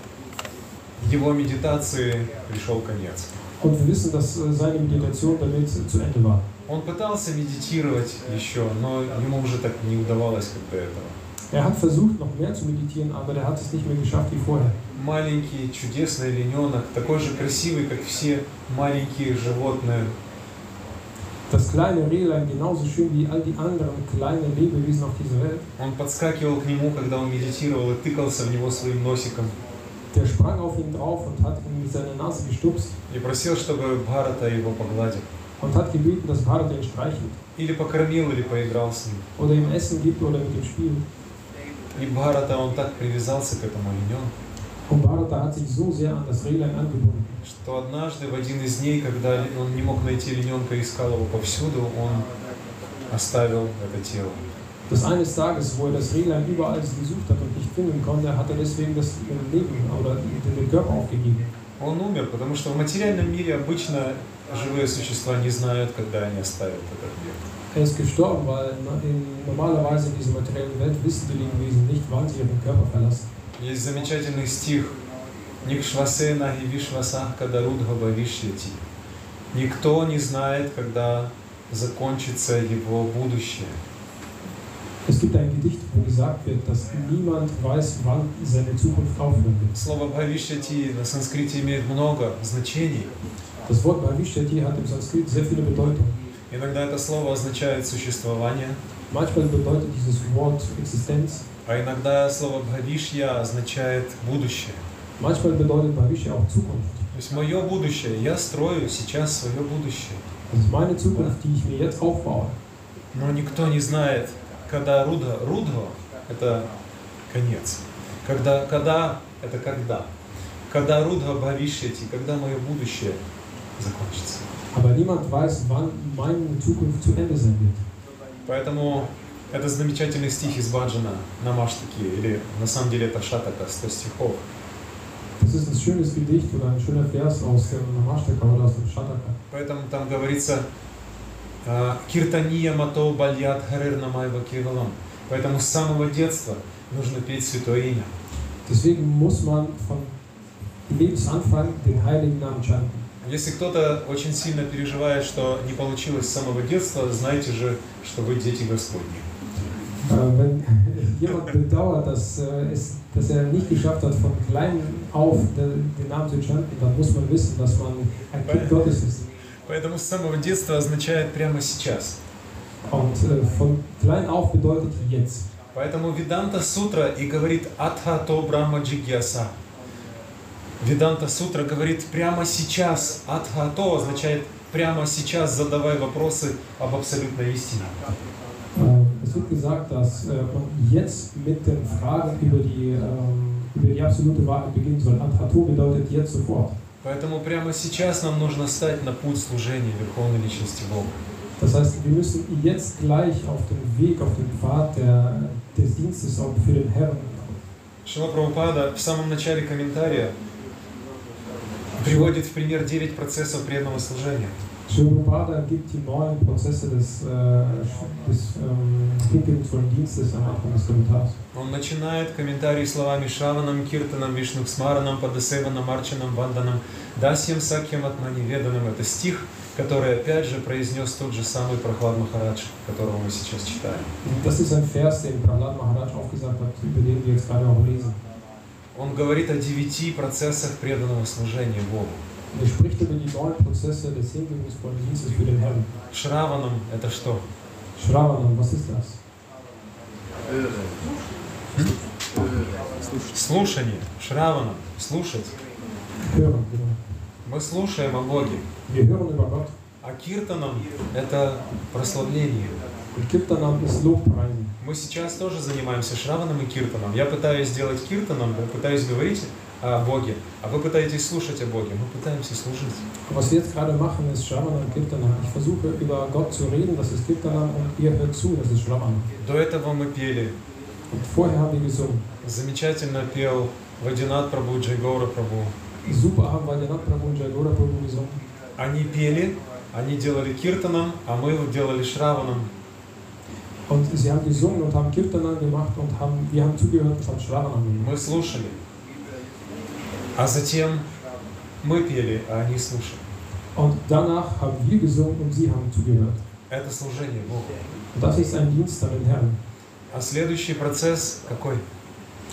его медитации пришел конец. Und wir wissen, dass äh, seine Meditation damit zu Ende war. Он пытался медитировать еще, но ему уже так не удавалось, как до этого. Er hat versucht, noch mehr zu meditieren, aber er hat es nicht mehr geschafft wie vorher. Маленький, чудесный олененок, такой же красивый, как все маленькие животные. Das kleine Rehlein genauso schön wie all die anderen kleinen Lebewesen auf dieser Welt. Он подскакивал к нему, когда он медитировал, и тыкался в него своим носиком. Der sprang auf ihn drauf und hat ihn mit seiner Nase gestupst И просил, чтобы Бхарата его погладил. Und hat gebeten, dass Bharata ihn streichelt Или покормил, или поиграл с ним. oder ihm Essen gibt oder mit ihm spielt. И Бхарата, он так привязался к этому олененку, Und Bharata hat sich so sehr an das Rehlein angebunden, что однажды, в один из дней, когда он не мог найти олененка и искал его повсюду, он оставил это тело. dass eines Tages, wo er das Rehlein überall gesucht hat und nicht finden konnte, hat er deswegen das Leben oder den Körper aufgegeben. Он умер, потому что в материальном мире обычно живые существа не знают, когда они оставят этот мир. Er ist gestorben, weil normalerweise in dieser materiellen Welt wissen die Lebewesen nicht, wann sie ihren Körper verlassen. Есть замечательный стих Никшвасена и Вишвасах Кадарудха Бавишьяти. Никто не знает, когда закончится его будущее. Es gibt ein Gedicht, wo gesagt wird, dass niemand weiß, wann seine Zukunft aufhören wird. Слово Бхавишьяти на санскрите имеет много значений. Das Wort Bhavishyati hat im Sanskrit sehr viele Bedeutungen. Иногда это слово означает существование, Manchmal bedeutet dieses Wort Existenz, а иногда слово Бхавишья означает будущее. manchmal bedeutet Bhavishya auch Zukunft. То есть мое будущее, я строю сейчас свое будущее. Das ist meine Zukunft, die ich mir jetzt aufbaue. Но никто не знает, когда Руда, Рудха – это конец. Когда, когда – это когда. Когда Рудха Бхавишьяти, когда мое будущее закончится. Aber niemand weiß, wann meine Zukunft zu Ende sein wird. Поэтому это замечательный стих из Баджана Намаштаки, или на самом деле это Шатака, 100 стихов. Das ist ein schönes Gedicht oder ein schöner Vers aus dem Namashtaka oder aus dem Shataka. Поэтому там говорится а, «Киртания мато бальят харир намайва кевалам». Поэтому с самого детства нужно петь Святое Имя. Deswegen muss man von Lebensanfang den heiligen Namen chanten. Если кто-то очень сильно переживает, что не получилось с самого детства, знайте же, что вы дети Господни. Äh, wenn jemand bedauert, dass, äh, dass er nicht geschafft hat, von klein auf den, Namen zu chanten, dann muss man wissen, dass man ein Kind Gottes ist. Поэтому с самого детства означает прямо сейчас. Und äh, von klein auf bedeutet jetzt. Поэтому Веданта Сутра и говорит Атха то Брахма Джигьяса. Веданта Сутра говорит прямо сейчас. Атха то означает прямо сейчас задавай вопросы об абсолютной истине. Äh, es wird gesagt, dass äh, man jetzt mit den Fragen über die, ähm, über die absolute Wahrheit beginnen soll. Antrato bedeutet jetzt sofort. Поэтому прямо сейчас нам нужно стать на путь служения Верховной Личности Бога. Das heißt, wir müssen jetzt gleich auf den Weg, auf den Pfad der, des Dienstes auch für den Herrn. Шила Прабхупада в самом начале комментария приводит в пример 9 процессов преданного служения. Prabhupada gibt die neuen Prozesse des, äh, des ähm, hingebungsvollen Dienstes am Anfang des Kommentars. Он начинает комментарий словами Шраванам, Киртанам, Вишну Смаранам, Падасеванам, Арчанам, Ванданам, Дасьям, Сакьям, Атмани, Веданам. Это стих, который опять же произнес тот же самый Прохлад Махарадж, которого мы сейчас читаем. Das ist ein Vers, den Prahlad Maharaj aufgesagt hat, über den wir jetzt gerade auch lesen. Он говорит о девяти процессах преданного служения Богу. Und er spricht über die neuen Prozesse des hingebungsvollen Dienstes für den Herrn. Шраванам – это что? Shravanam, was ist das? Слушание. Шраванам – слушать. Мы слушаем о Боге. А Киртанам – это прославление. Kirtanam ist Lobpreisen. Мы сейчас тоже занимаемся Шраваном и Киртаном. Я пытаюсь сделать Киртаном, я пытаюсь говорить о Боге, а вы пытаетесь слушать о Боге. Мы пытаемся служить. Was wir jetzt gerade machen, ist Shravanam und Kirtanam. Ich versuche über Gott zu reden, das ist Kirtanam, und ihr hört zu, das ist Shravanam. До этого мы пели. Und vorher haben wir gesungen. Замечательно пел Вадинат Прабу, Джайгора Прабу. Super haben Prabhu und Jagora Prabhu gesungen. Они пели, они делали Киртаном, а мы делали Шраваном. Und sie haben gesungen und haben Kirtanam gemacht und haben, wir haben zugehört und haben Shravanam gemacht. Мы слушали. А затем мы пели, а они слушали. Und danach haben wir gesungen und sie haben zugehört. Это служение Богу. Und das ist ein Dienst an den Herrn. А следующий процесс какой?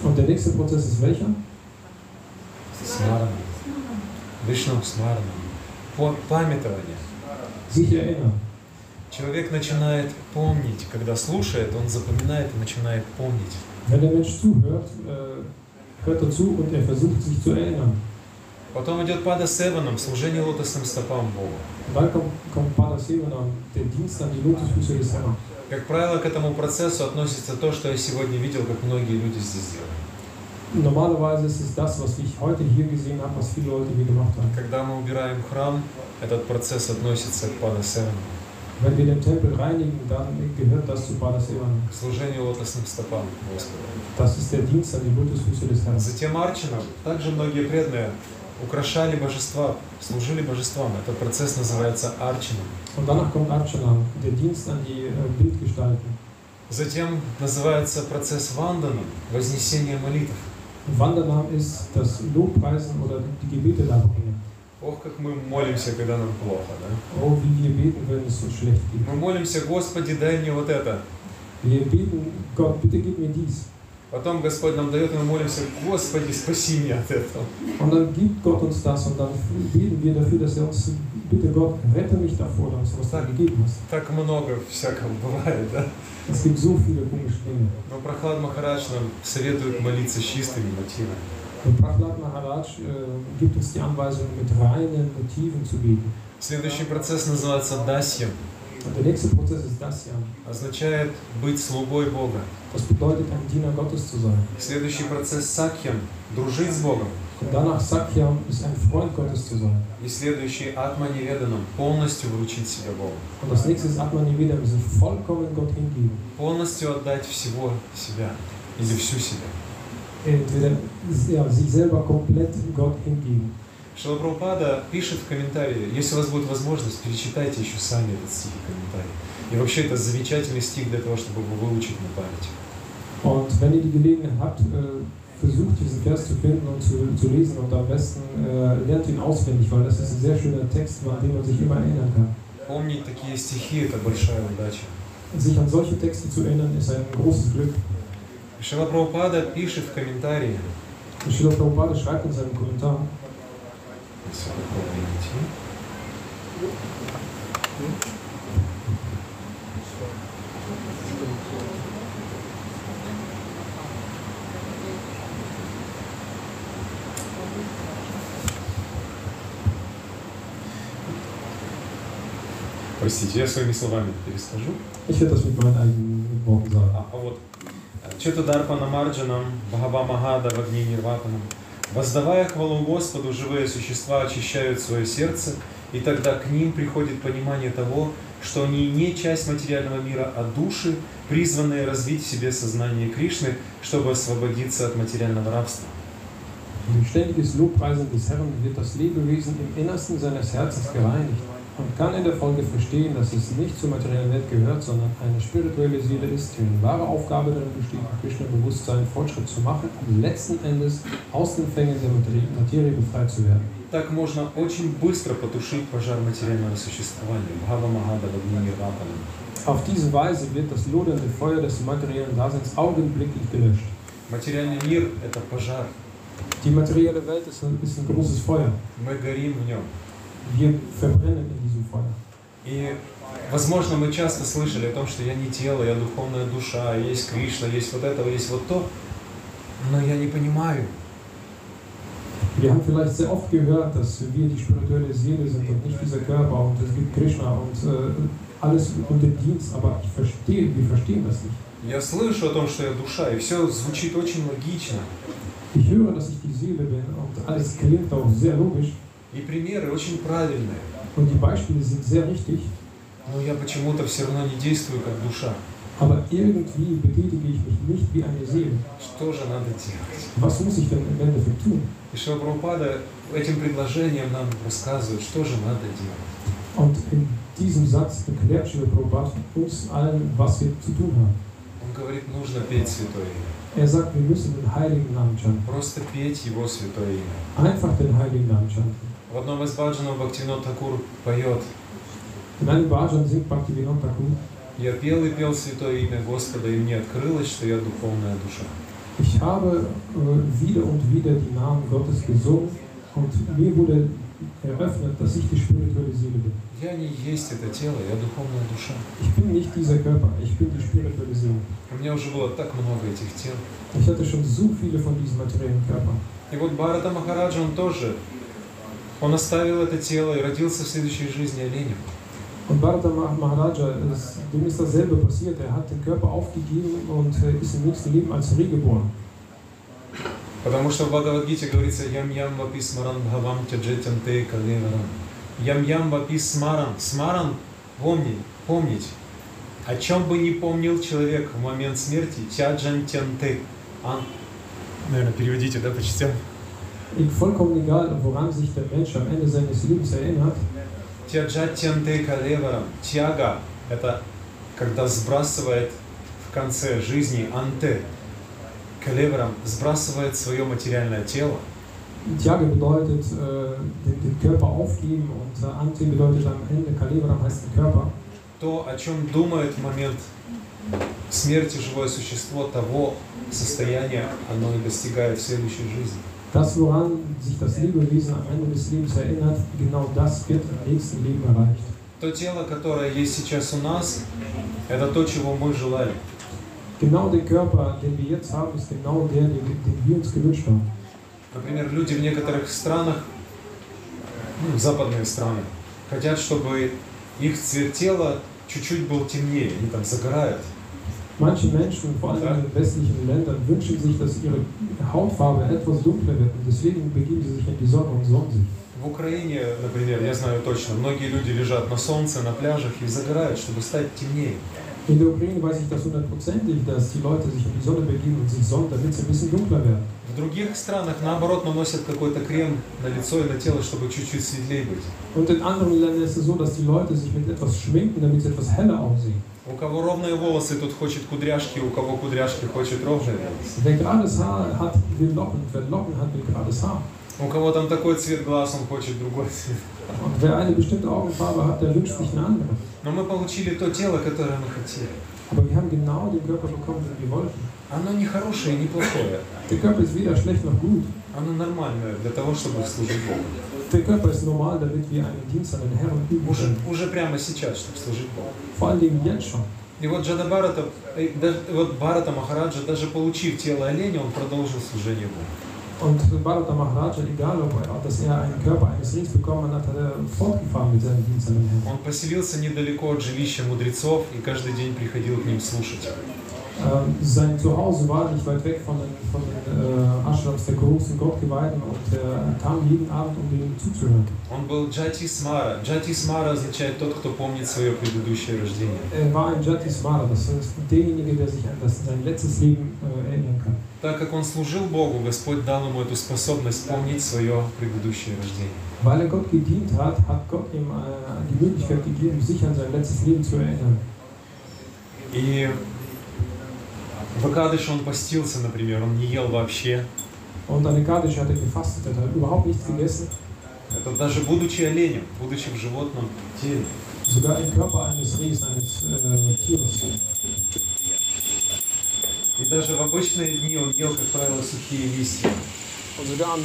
Und der nächste Prozess ist welcher? Смарана. Вишну Смарана. По- Памятование. Sich erinnern. Человек начинает помнить, когда слушает, он запоминает и начинает помнить. Wenn der Mensch zuhört, äh, hört er zu und er versucht sich zu erinnern. Потом идет Пада Севаном, служение лотосным стопам Богу. Как правило, к этому процессу относится то, что я сегодня видел, как многие люди здесь делали. Normalerweise ist es das, was ich heute hier gesehen habe, was viele Leute hier gemacht haben. Когда мы убираем храм, этот процесс относится к Пада Севану, Wenn wir den Tempel reinigen, dann gehört das zu Padasevanam. к служению лотосным стопам Господа. Das ist der Dienst an die Lotusfüße des Herrn. Затем Арчина, также многие преданные украшали божества, служили божествам. Этот процесс называется арчином. Und danach kommt Archana, der Dienst an die äh, Bildgestalten. Затем называется процесс вандана, вознесение молитв. Wandernamen ist das Lobpreisen oder die Gebete darbringen. Ох, как мы молимся, когда нам плохо, да? Oh, wie wir beten, wenn es uns schlecht geht. Мы молимся, Господи, дай мне вот это. Wir beten, Gott, bitte gib mir dies. Потом Господь нам дает, и мы молимся, Господи, спаси меня от этого. Und dann gibt Gott uns das und dann beten wir dafür, dass er uns, bitte Gott, rette mich davor, dass du was da gegeben hast. Так много всякого бывает, да? Es gibt so viele komische Dinge. Но Прохлад Махарадж нам советует молиться чистыми мотивами. Und Prahlad Maharaj äh, gibt uns die Anweisung, mit reinen Motiven zu beten. Следующий процесс называется дасьем. Und der nächste Prozess ist das ja. Означает быть слугой Бога. Das bedeutet, ein Diener Gottes zu sein. Следующий процесс сакьям – дружить с Богом. Und danach Sakyam ist ein Freund Gottes zu sein. И следующий атма неведанам – полностью вручить себя Богу. Und das nächste ist Atman Nivedam, sich vollkommen Gott hingeben. Полностью отдать всего себя или всю себя. Entweder ja, sich selber komplett Gott hingeben. Шила Прабхупада пишет в комментарии, если у вас будет возможность, перечитайте еще сами этот стих и комментарий. И вообще это замечательный стих для того, чтобы его выучить на память. Und wenn ihr die Gelegenheit habt, äh, versucht diesen Vers zu finden und zu, zu lesen und am besten äh, lernt ihn auswendig, weil das ist ein sehr schöner Text, an den man sich immer erinnern kann. Помнить такие стихи – это большая удача. Sich an solche Texte zu erinnern, ist ein großes Glück. Шила Прабхупада пишет в комментарии, seinem Kommentar, Если попробую найти. Простите, я своими словами перескажу. ich werde das mit meinen eigenen Worten sagen. А, а вот. Чета Дарпана Марджанам, Бхагава Магада в огне Нирватанам. Воздавая хвалу Господу, живые существа очищают свое сердце, и тогда к ним приходит понимание того, что они не часть материального мира, а души, призванные развить в себе сознание Кришны, чтобы освободиться от материального рабства. Durch ständiges Lobpreisen des Herrn wird das Lebewesen im Innersten seines Herzens gereinigt und kann in der Folge verstehen, dass es nicht zur materiellen Welt gehört, sondern eine spirituelle Seele ist, deren wahre Aufgabe darin besteht, im Krishna-Bewusstsein Fortschritt zu machen und letzten Endes aus den Fängen der Materie, Materie befreit zu werden. Так можно очень быстро потушить пожар материального существования. Бхава Магада в огне Нирватанам. Auf diese Weise wird das lodernde Feuer des materiellen Daseins augenblicklich gelöscht. Материальный мир – это пожар. Die materielle Welt ist ein, ist ein großes Feuer. Мы горим в нем. Wir verbrennen in diesem Feuer. И, возможно, мы часто слышали о том, что я не тело, я духовная душа, есть Кришна, есть вот это, есть вот то. Но я не понимаю, Wir haben vielleicht sehr oft gehört, dass wir die spirituelle Seele sind und nicht dieser Körper und es gibt Krishna und äh, alles unter Dienst, aber ich verstehe, wir verstehen das nicht. я слышу о том, что я душа, и все звучит очень логично. Ich höre, dass ich die Seele bin und alles klingt auch sehr logisch И примеры очень правильные. und die Beispiele sind sehr richtig, Но я почему-то все равно не действую как душа. aber irgendwie betätige ich mich nicht wie eine Seele. Что же надо делать? Was muss ich denn im Endeffekt tun? И Шила Прабхупада этим предложением нам рассказывает, что же надо делать. Und in diesem Satz erklärt Prabhupada uns allen, was wir zu tun haben. Он говорит, нужно петь Святое Имя. Er sagt, wir müssen den heiligen Namen chanten. Просто петь Его Святое Имя. Einfach den heiligen Namen chanten. В одном из баджанов Бхактивинод Такур поет Я пел и пел святое имя Господа, и мне открылось, что я духовная душа. Ich habe äh, wieder und wieder die Namen Gottes gesungen und mir wurde eröffnet, dass ich die spirituelle Seele bin. Я не есть это тело, я духовная душа. Ich bin nicht dieser Körper, ich bin die spirituelle Seele. У меня уже было так много этих тел. Ich hatte schon so viele von diesen materiellen Körpern. И вот Бхарата Махараджа, он тоже, он оставил это тело и родился в следующей жизни оленем. Und Bharata Mah- Maharaja, es, dem ist dasselbe passiert. Er hat den Körper aufgegeben und äh, ist im nächsten Leben als Reh geboren. Потому что в Бхагавадгите говорится «Ям ям вапи смаран бхавам тяджетям те калеварам». «Ям ям вапи смаран». Смаран – помни, помнить. О чем бы не помнил человек в момент смерти, тяджан тянты. Ан. Наверное, переведите, да, по частям? Ihm vollkommen egal, woran sich der Mensch am Ende seines Lebens erinnert. Тяга – это когда сбрасывает в конце жизни анте. Калеверам сбрасывает свое материальное тело. Tjage bedeutet äh, den, den Körper aufgeben und äh, Ante bedeutet am Ende, Kalibram heißt den Körper. То, о чем думает в момент смерти живое существо, того состояния оно и достигает в следующей жизни. Das, woran sich das Lebewesen am Ende des Lebens erinnert, genau das wird im nächsten Leben erreicht. То тело, которое есть сейчас у нас, это то, чего мы желали. Genau der Körper, den wir jetzt haben, ist genau der, den, den wir uns gewünscht haben. Например, люди в некоторых странах, ну, западные страны, хотят, чтобы их цвет тела чуть-чуть был темнее, они там загорают. Manche Menschen, vor allem in den westlichen Ländern, wünschen sich, dass ihre Hautfarbe etwas dunkler wird und deswegen begeben sie sich in die Sonne und sonnen sich. В Украине, например, я знаю точно, многие люди лежат на солнце, на пляжах и загорают, чтобы стать темнее. In der Ukraine weiß ich das hundertprozentig, dass die Leute sich in die Sonne begeben und sich sonnen, damit sie ein bisschen dunkler werden. В других странах, наоборот, наносят какой-то крем на лицо и на тело, чтобы чуть-чуть светлее быть. Und in anderen Ländern ist es so, dass die Leute sich mit etwas schminken, damit sie etwas heller aussehen. У кого ровные волосы, тот хочет кудряшки, у кого кудряшки, хочет ровные волосы. Wer gerades Haar hat, will Locken, wer Locken hat, will gerades Haar. У кого там такой цвет глаз, он хочет другой цвет. Wer eine bestimmte Augenfarbe hat, der wünscht sich eine andere. Но мы получили то тело, которое мы хотели. Aber wir haben genau den Körper bekommen, den wir wollten. Оно не хорошее не плохое. Der Körper ist weder schlecht noch gut. Оно нормальное для того, чтобы служить Богу. Der Körper ist normal, damit wir einen Dienst an den Herrn üben Уже, уже прямо сейчас, чтобы служить Богу. Vor allen Dingen jetzt schon. И вот Джада Барата, э, вот Барата Махараджа, даже получив тело оленя, он продолжил служение Богу. Und Bharata Maharaja, egal ob er, dass er einen Körper eines Rings bekommen hat, hat er fortgefahren mit seinem Dienst an den Herrn. Он поселился недалеко от жилища мудрецов и каждый день приходил к ним слушать. Ähm, sein Zuhause war nicht weit weg von den, von den äh, Ashrams der großen Gottgeweihten und er kam jeden Abend, um denen zuzuhören. Он был Джати Смара. Джати Смара означает тот, кто помнит свое предыдущее рождение. Er war ein Jatismara, das ist derjenige, der sich an das, sein letztes Leben äh, erinnern kann. Так как он служил Богу, Господь дал ему эту способность помнить свое предыдущее рождение. Weil er Gott gedient hat, hat Gott ihm äh, die Möglichkeit gegeben, sich an sein letztes Leben zu erinnern. И в Акадыше он постился, например, он не ел вообще. Und an Ekadisch hat er gefastet, er hat überhaupt nichts gegessen. Это даже будучи оленем, будучи в животном теле. Sogar im Körper eines Rehs, eines äh, Tieres. И даже в обычные дни он ел, как правило, сухие листья. Und sogar an,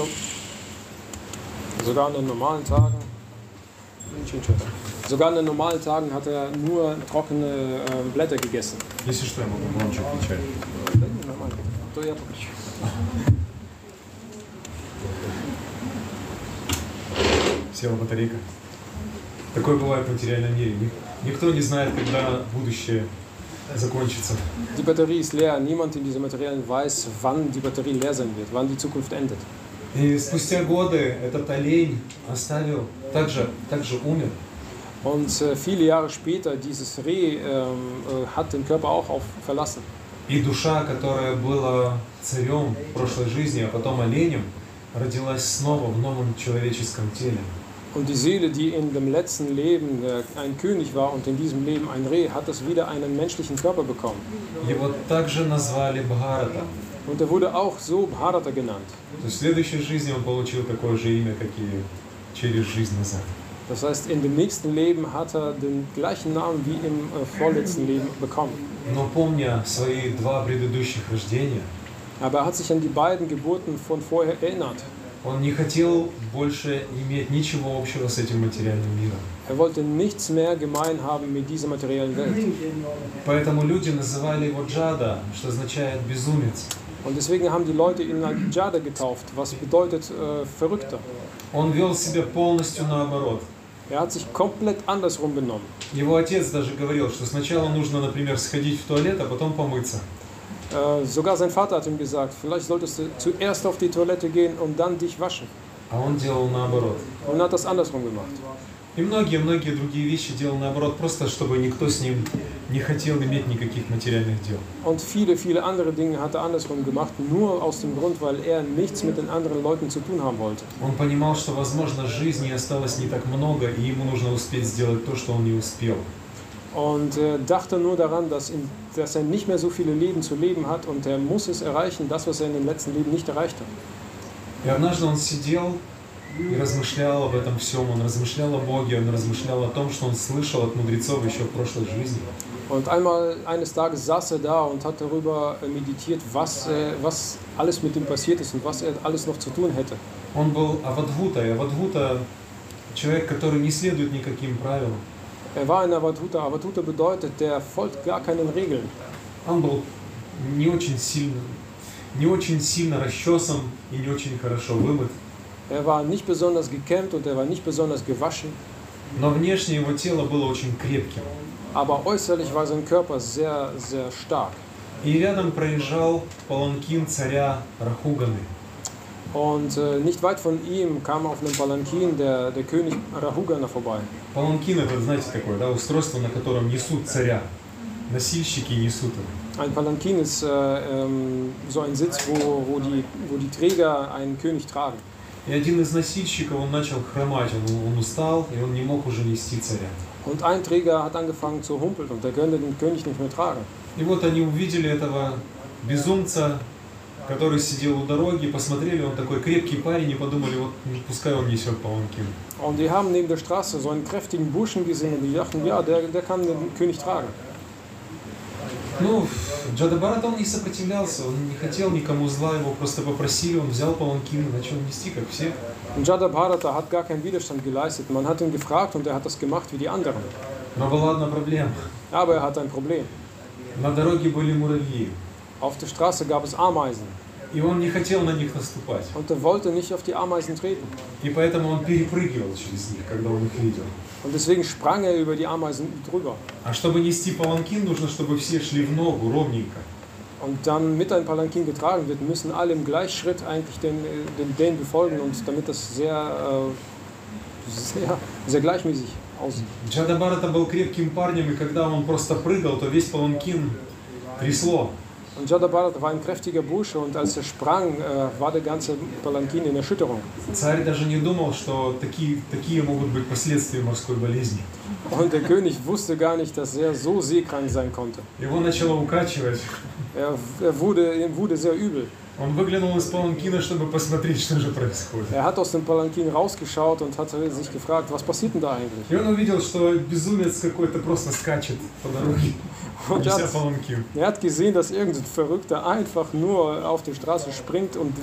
sogar an den normalen Tagen. Sogar an den normalen Tagen hat er nur trockene äh, Blätter gegessen. Если что, я могу громче кричать. То я покричу. Села батарейка. Такое бывает в материальном мире. Ни- Никто не знает, когда будущее закончится. Die Batterie ist leer. Niemand in diesem Materiellen weiß, wann die Batterie leer sein wird, wann die Zukunft endet. И спустя годы этот олень оставил, также, также умер. Und äh, viele Jahre später, dieses Reh ähm, äh, hat den Körper auch auf, verlassen. И душа, которая была царем в прошлой жизни, а потом оленем, родилась снова в новом человеческом теле. Und die Seele, die in dem letzten Leben äh, ein König war und in diesem Leben ein Reh, hat es wieder einen menschlichen Körper bekommen. Und er wurde auch so Bharata genannt. Das heißt, in dem nächsten Leben hat er den gleichen Namen wie im äh, vorletzten Leben bekommen. Aber er hat sich an die beiden Geburten von vorher erinnert. Он не хотел больше иметь ничего общего с этим материальным миром. Er wollte nichts mehr gemein haben mit dieser materiellen Welt. Поэтому люди называли его Джада, что означает безумец. Und deswegen haben die Leute ihn Jada getauft, was bedeutet äh, Verrückter. Он вел себя полностью наоборот. Er hat sich komplett andersrum benommen. Его отец даже говорил, что сначала нужно, например, сходить в туалет, а потом помыться. Äh, sogar sein Vater hat ihm gesagt, vielleicht solltest du zuerst auf die Toilette gehen und dann dich waschen. А он делал наоборот. Und er hat das andersrum gemacht. И многие-многие другие вещи делал наоборот, просто чтобы никто с ним не хотел иметь никаких материальных дел. Und viele, viele andere Dinge hat er andersrum gemacht, nur aus dem Grund, weil er nichts mit den anderen Leuten zu tun haben wollte. Он понимал, что, возможно, жизни осталось не так много, и ему нужно успеть сделать то, что он не успел. Und er dachte nur daran, dass, ihm, dass er nicht mehr so viele Leben zu leben hat und er muss es erreichen, das, was er in dem letzten Leben nicht erreicht hat. И однажды он сидел и размышлял об этом всем, он размышлял о Боге, он размышлял о том, что он слышал от мудрецов еще в прошлой жизни. Und einmal eines Tages saß er da und hat darüber äh, meditiert, was, äh, was alles mit ihm passiert ist und was er alles noch zu tun hätte. Он был Авадвута, и Авадвута – человек, который не следует никаким правилам. Er war ein Avatuta. Avatuta bedeutet, der folgt gar keinen Regeln. Он был не очень сильно, не очень сильно расчесан и не очень хорошо вымыт. Er war nicht besonders gekämmt und er war nicht besonders gewaschen, Но внешне его тело было очень крепким. aber äußerlich war sein Körper sehr, sehr stark. И рядом проезжал паланкин царя Рахуганы. Und äh, nicht weit von ihm kam auf einem Palankin der, der König Rahugana vorbei. Паланкин это, знаете, такое, да, устройство, на котором несут царя. Носильщики несут его. Ein Palankin ist äh, ähm, so ein Sitz, wo, wo, die, wo die Träger einen König tragen. И один из носильщиков, он начал хромать, он, он устал, и он не мог уже нести царя. Und ein Träger hat angefangen zu humpeln und der konnte den König nicht mehr tragen. И вот они увидели этого безумца, который сидел у дороги, посмотрели, он такой крепкий парень, и подумали, вот ну, пускай он несет паланкин. Und die haben neben der Straße so einen kräftigen Burschen gesehen die dachten, ja, der, der kann den König tragen. Ну, Джадабарат, он не сопротивлялся, он не хотел никому зла, его просто попросили, он взял паланкин и начал нести, как все. Bharata hat gar keinen Widerstand geleistet. Man hat ihn gefragt und er hat das gemacht wie die anderen. Но была одна проблема. Aber er hat ein Problem. На дороге были муравьи, Auf der Straße gab es Ameisen и он не хотел на них наступать. und er wollte nicht auf die Ameisen treten. И поэтому он перепрыгивал через них, когда он их видел. Und deswegen sprang er über die Ameisen drüber. А чтобы нести паланкин, нужно, чтобы все шли в ногу ровненько. Und dann mit ein Palankin getragen wird, müssen alle im Gleichschritt eigentlich den, äh, den, den befolgen und damit das sehr, äh, sehr, sehr gleichmäßig aussieht. Джадабарата был крепким парнем, и когда он просто прыгал, то весь паланкин трясло. Und Jada Bharat war ein kräftiger Bursche und als er sprang, äh, war der ganze Palankin in Erschütterung. Царь даже не думал, что такие, такие могут быть последствия морской болезни. Und der König wusste gar nicht, dass er so seekrank sein konnte. Его начало укачивать. Er, er wurde, ihm wurde sehr übel. Он выглянул из паланкина, чтобы посмотреть, что же происходит. Er hat aus dem Palankin rausgeschaut und hat sich gefragt, was passiert denn da eigentlich? И он увидел, что безумец какой-то просто скачет по дороге, Und er неся hat, паланкин. er hat gesehen, dass irgendein Verrückter einfach nur auf die Straße springt und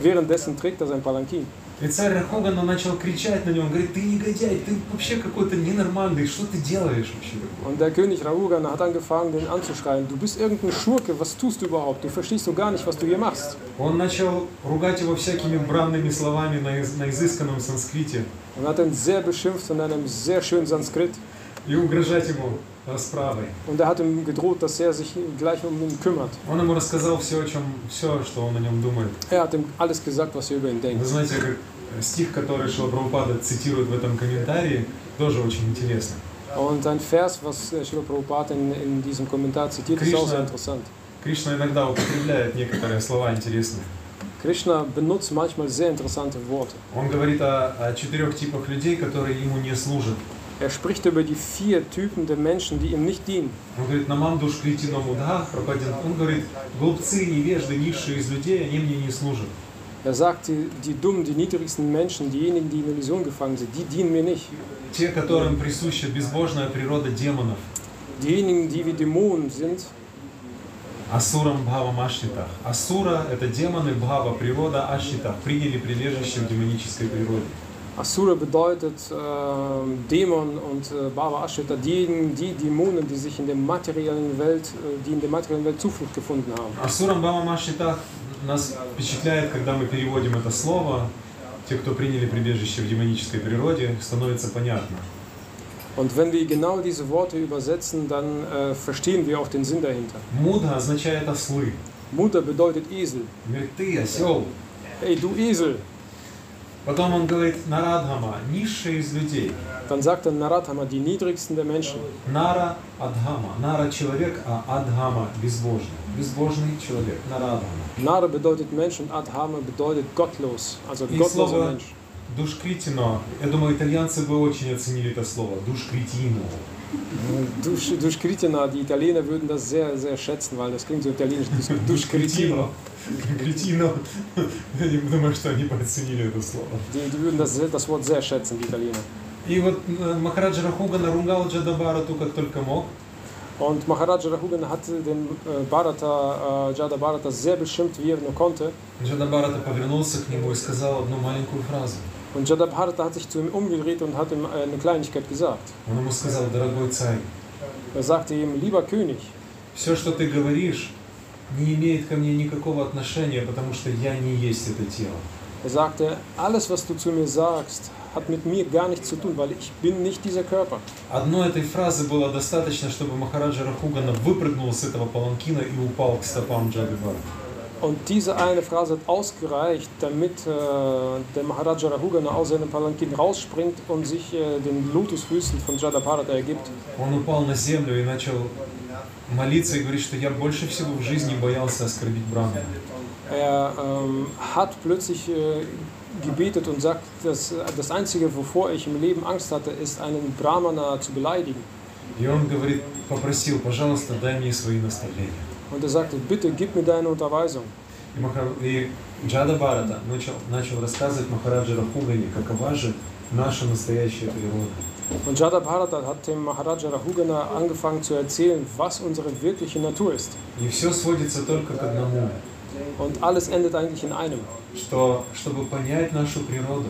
währenddessen trägt er sein Palankin. И царь Рахогана начал кричать на него, он говорит, ты негодяй, ты вообще какой-то ненормальный, что ты делаешь вообще такое? Und der König Rahugan hat angefangen, den anzuschreien. Du bist irgendein Schurke, was tust du überhaupt? Du verstehst so gar nicht, was du hier machst. Он начал ругать его всякими бранными словами на, из- на изысканном санскрите Und hat ihn sehr beschimpft in einem sehr schönen Sanskrit. и угрожать ему Расправой. Und er hat ihm gedroht, dass er sich gleich um ihn kümmert. Он ему рассказал все, о чем, все, что он о нем думает. Er hat ihm alles gesagt, was er über ihn Вы denkt. знаете, как стих, который Шила Прабхупада цитирует в этом комментарии, тоже очень интересно. Und ein Vers, was äh, Srila Prabhupada in, in diesem Kommentar zitiert, ist auch sehr Krishna. interessant. Кришна иногда употребляет некоторые слова интересные. Krishna benutzt manchmal sehr interessante Worte. Он говорит о, о четырех типах людей, которые ему не служат. Er spricht über die vier Typen der Menschen, die ihm nicht dienen. Он говорит, намам душ критино мудха, пропаден. Он говорит, глупцы, невежды, низшие из людей, они мне не служат. Er sagt, die, die dummen, die niedrigsten Menschen, diejenigen, die in Illusion gefangen sind, die dienen mir nicht. Те, которым присуща безбожная природа демонов, Diejenigen, die wie Dämonen sind, асурам бхава машнитах. Асура – это демоны, бхава – природа, ашнитах – приняли прилежище в демонической природе. Asura bedeutet äh, Dämon und äh, Baba Ashita, diejenigen, die Dämonen, die sich in der materiellen Welt, äh, die in der materiellen Welt Zuflucht gefunden haben. Асурам бхава машнитах нас впечатляет, когда мы переводим это слово. Те, кто приняли прибежище в демонической природе, становится понятно. Und wenn wir genau diese Worte übersetzen, dann äh, verstehen wir auch den Sinn dahinter. Муда означает ослы. Mutter bedeutet Esel. Он Говорит, ты осел. Ey, du Esel! Потом он говорит Нарадхама, низший из людей. Dann sagt er Naradhama, die niedrigsten der Menschen. Нара Адхама. Нара человек, а Адхама безбожный. Безбожный человек. Нарадхама. Nara bedeutet Mensch und Adhama bedeutet gottlos, also И gottloser слово Mensch. Душкритино, я думаю, итальянцы бы очень оценили это слово. Душкритино. Dusch, Duschkritina, die Italiener würden das sehr, sehr schätzen, weil das klingt so italienisch. Duschkritino. Я не думаю, что они бы оценили это слово. Das, Wort sehr schätzen, die Italiener. И вот э, Махараджа Рахуга наругал Джадабарату как только мог. Und Maharaja Rahugan hatte den äh, Bharata, äh, Jada Bharata sehr beschimpft, wie er nur konnte. Джадабарата повернулся к нему и сказал одну маленькую фразу. Und Jada Bharata hat sich zu ihm umgedreht und hat ihm äh, eine Kleinigkeit gesagt. Он ему сказал, дорогой царь, Er sagte ihm, lieber König, все, что ты говоришь, не имеет ко мне никакого отношения, потому что я не есть это тело. er sagte, alles, was du zu mir sagst, hat mit mir gar nichts zu tun, weil ich bin nicht dieser Körper. Одной этой фразы было достаточно, чтобы Махараджа Рахугана выпрыгнул с этого паланкина и упал к стопам Джадабара. Und diese eine Phrase hat ausgereicht, damit äh, der Maharaja Rahugana aus seinem Palankin rausspringt und sich äh, den Lotusfüßen von Jada Bharata ergibt. Он упал на землю и начал молиться и говорить, что я больше всего в жизни боялся оскорбить Брахмана. Er ähm, hat plötzlich äh, gebetet und sagt, dass das Einzige, wovor ich im Leben Angst hatte, ist, einen Brahmana zu beleidigen. И он говорит, попросил, пожалуйста, дай мне свои наставления. Und er sagte, bitte gib mir deine Unterweisung. И, Маха... и Джада Барата начал, начал рассказывать Махараджа Рахугане, какова же наша настоящая природа. Und Jada Bharata hat dem Maharaja Rahugana angefangen zu erzählen, was unsere wirkliche Natur ist. И все сводится только к одному, Und alles endet eigentlich in einem. что чтобы понять нашу природу,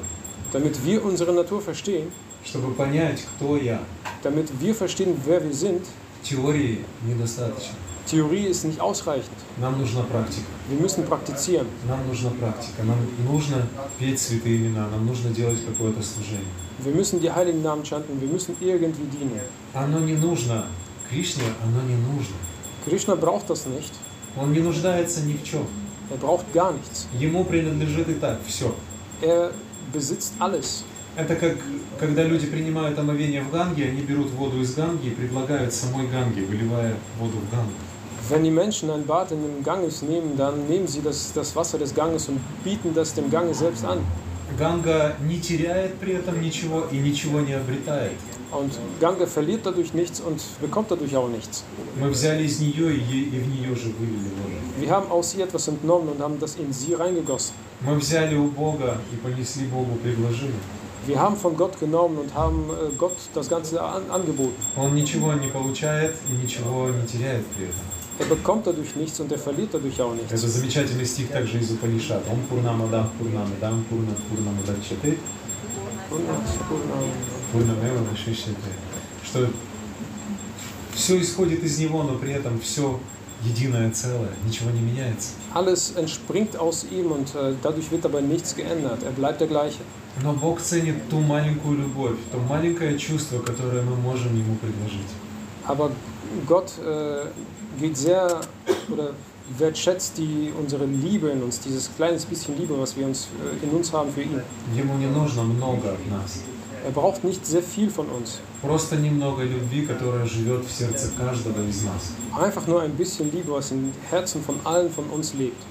Damit wir unsere Natur verstehen, чтобы понять, кто я, damit wir verstehen, wer wir sind, теории недостаточно. Theorie ist nicht ausreichend. Нам нужна практика. Wir müssen praktizieren. Нам нужна практика. Нам нужно петь святые имена, нам нужно делать какое-то служение. Wir müssen die heiligen Namen chanten. Wir müssen irgendwie dienen. Оно не нужно. Кришне оно не нужно. Krishna braucht das nicht. Он не нуждается ни в чем. Er braucht gar nichts. Ему принадлежит и так все. Er besitzt alles. Это как когда люди принимают омовение в Ганге, они берут воду из Ганги и предлагают самой Ганге, выливая воду в Гангу. Wenn die Menschen ein Bad in dem Ganges nehmen, dann nehmen sie das, das Wasser des Ganges und bieten das dem Ganges selbst an. Ганга не теряет при этом ничего и ничего не обретает. Und Gange verliert dadurch nichts und bekommt dadurch auch nichts. Мы взяли из нее и, е- и в нее же вылили воду. Wir haben aus ihr etwas entnommen und haben das in sie reingegossen. Мы взяли у Бога и понесли Богу предложение. Wir haben von Gott genommen und haben äh, Gott das Ganze an, angeboten. Он ничего не получает и ничего не теряет при этом. Er bekommt dadurch nichts und er verliert dadurch auch nichts. Это замечательный стих также из Упанишат. Он Пурнамадам Пурнамадам Пурна Пурнамадачаты Пурнамева Вашишяте. Что все исходит из него, но при этом все единое целое, ничего не меняется. Alles entspringt aus ihm und äh, dadurch wird aber nichts geändert. Er bleibt der gleiche. Но Бог ценит ту маленькую любовь, то маленькое чувство, которое мы можем Ему предложить. Aber Gott äh, geht sehr oder wertschätzt die, unsere Liebe in uns, dieses kleines bisschen Liebe, was wir uns, äh, in uns haben für ihn. Er braucht nicht sehr viel von uns. Einfach nur ein bisschen Liebe, was im Herzen von allen von uns lebt.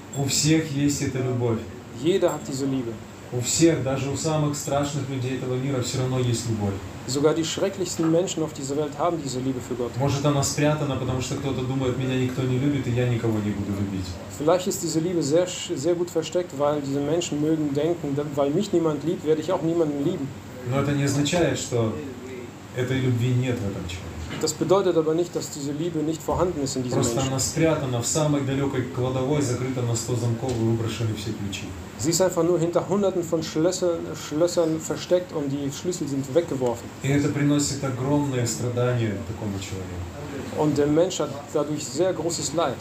Jeder hat diese Liebe. У всех, даже у самых страшных людей этого мира, все равно есть любовь. Sogar die schrecklichsten Menschen auf dieser Welt haben diese Liebe für Gott. Может, она спрятана, потому что кто-то думает, меня никто не любит, и я никого не буду любить. Vielleicht ist diese Liebe sehr, sehr gut versteckt, weil diese Menschen mögen denken, weil mich niemand liebt, werde ich auch niemanden lieben. Но это не означает, что этой любви нет в этом человеке. Das bedeutet aber nicht, dass diese Liebe nicht vorhanden ist in diesem Просто Menschen. она спрятана в самой далекой кладовой, закрыта на сто замков и выброшены все ключи. Sie ist einfach nur hinter hunderten von Schlössern, Schlössern versteckt und die Schlüssel sind weggeworfen. И это приносит огромное страдание такому человеку. Und der Mensch hat dadurch sehr großes Leid.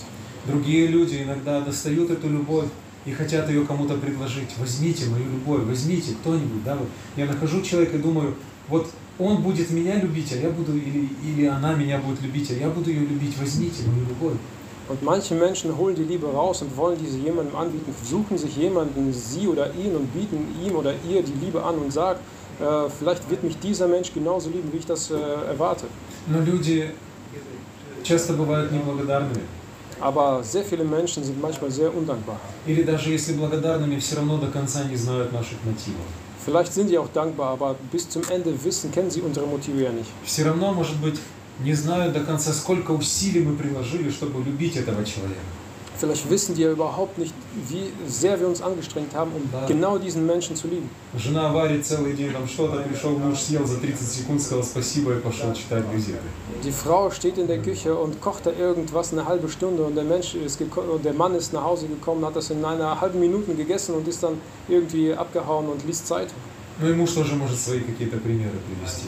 Другие люди иногда достают эту любовь и хотят ее кому-то предложить. Возьмите мою любовь, возьмите кто-нибудь. Да? Я нахожу человека и думаю, вот он будет меня любить, а я буду, или, или она меня будет любить, а я буду ее любить. Возьмите мою любовь. Und manche Menschen holen die Liebe raus und wollen diese jemandem anbieten, suchen sich jemanden, sie oder ihn, und bieten ihm oder ihr die Liebe an und sagen, äh, vielleicht wird mich dieser Mensch genauso lieben, wie ich das äh, erwarte. Но люди часто бывают неблагодарными. Aber sehr viele Menschen sind manchmal sehr undankbar. Или даже если благодарными, все равно до конца не знают наших мотивов. Vielleicht sind die auch dankbar, aber bis zum Ende wissen, kennen sie unsere Motive ja nicht. Все равно, может быть, не знают до конца, сколько усилий мы приложили, чтобы любить этого человека. Vielleicht wissen die ja überhaupt nicht, wie sehr wir uns angestrengt haben, um Да. genau diesen Menschen zu lieben. Жена варит целый день там что-то, пришел муж, съел за 30 секунд, сказал спасибо и пошел читать газеты. Die Frau steht in der Küche und kocht da irgendwas eine halbe Stunde und der, Mensch ist geko- und der Mann ist nach Hause gekommen, hat das in einer halben Minute gegessen und ist dann irgendwie abgehauen und liest Zeitung. Ну и муж тоже может свои какие-то примеры привести.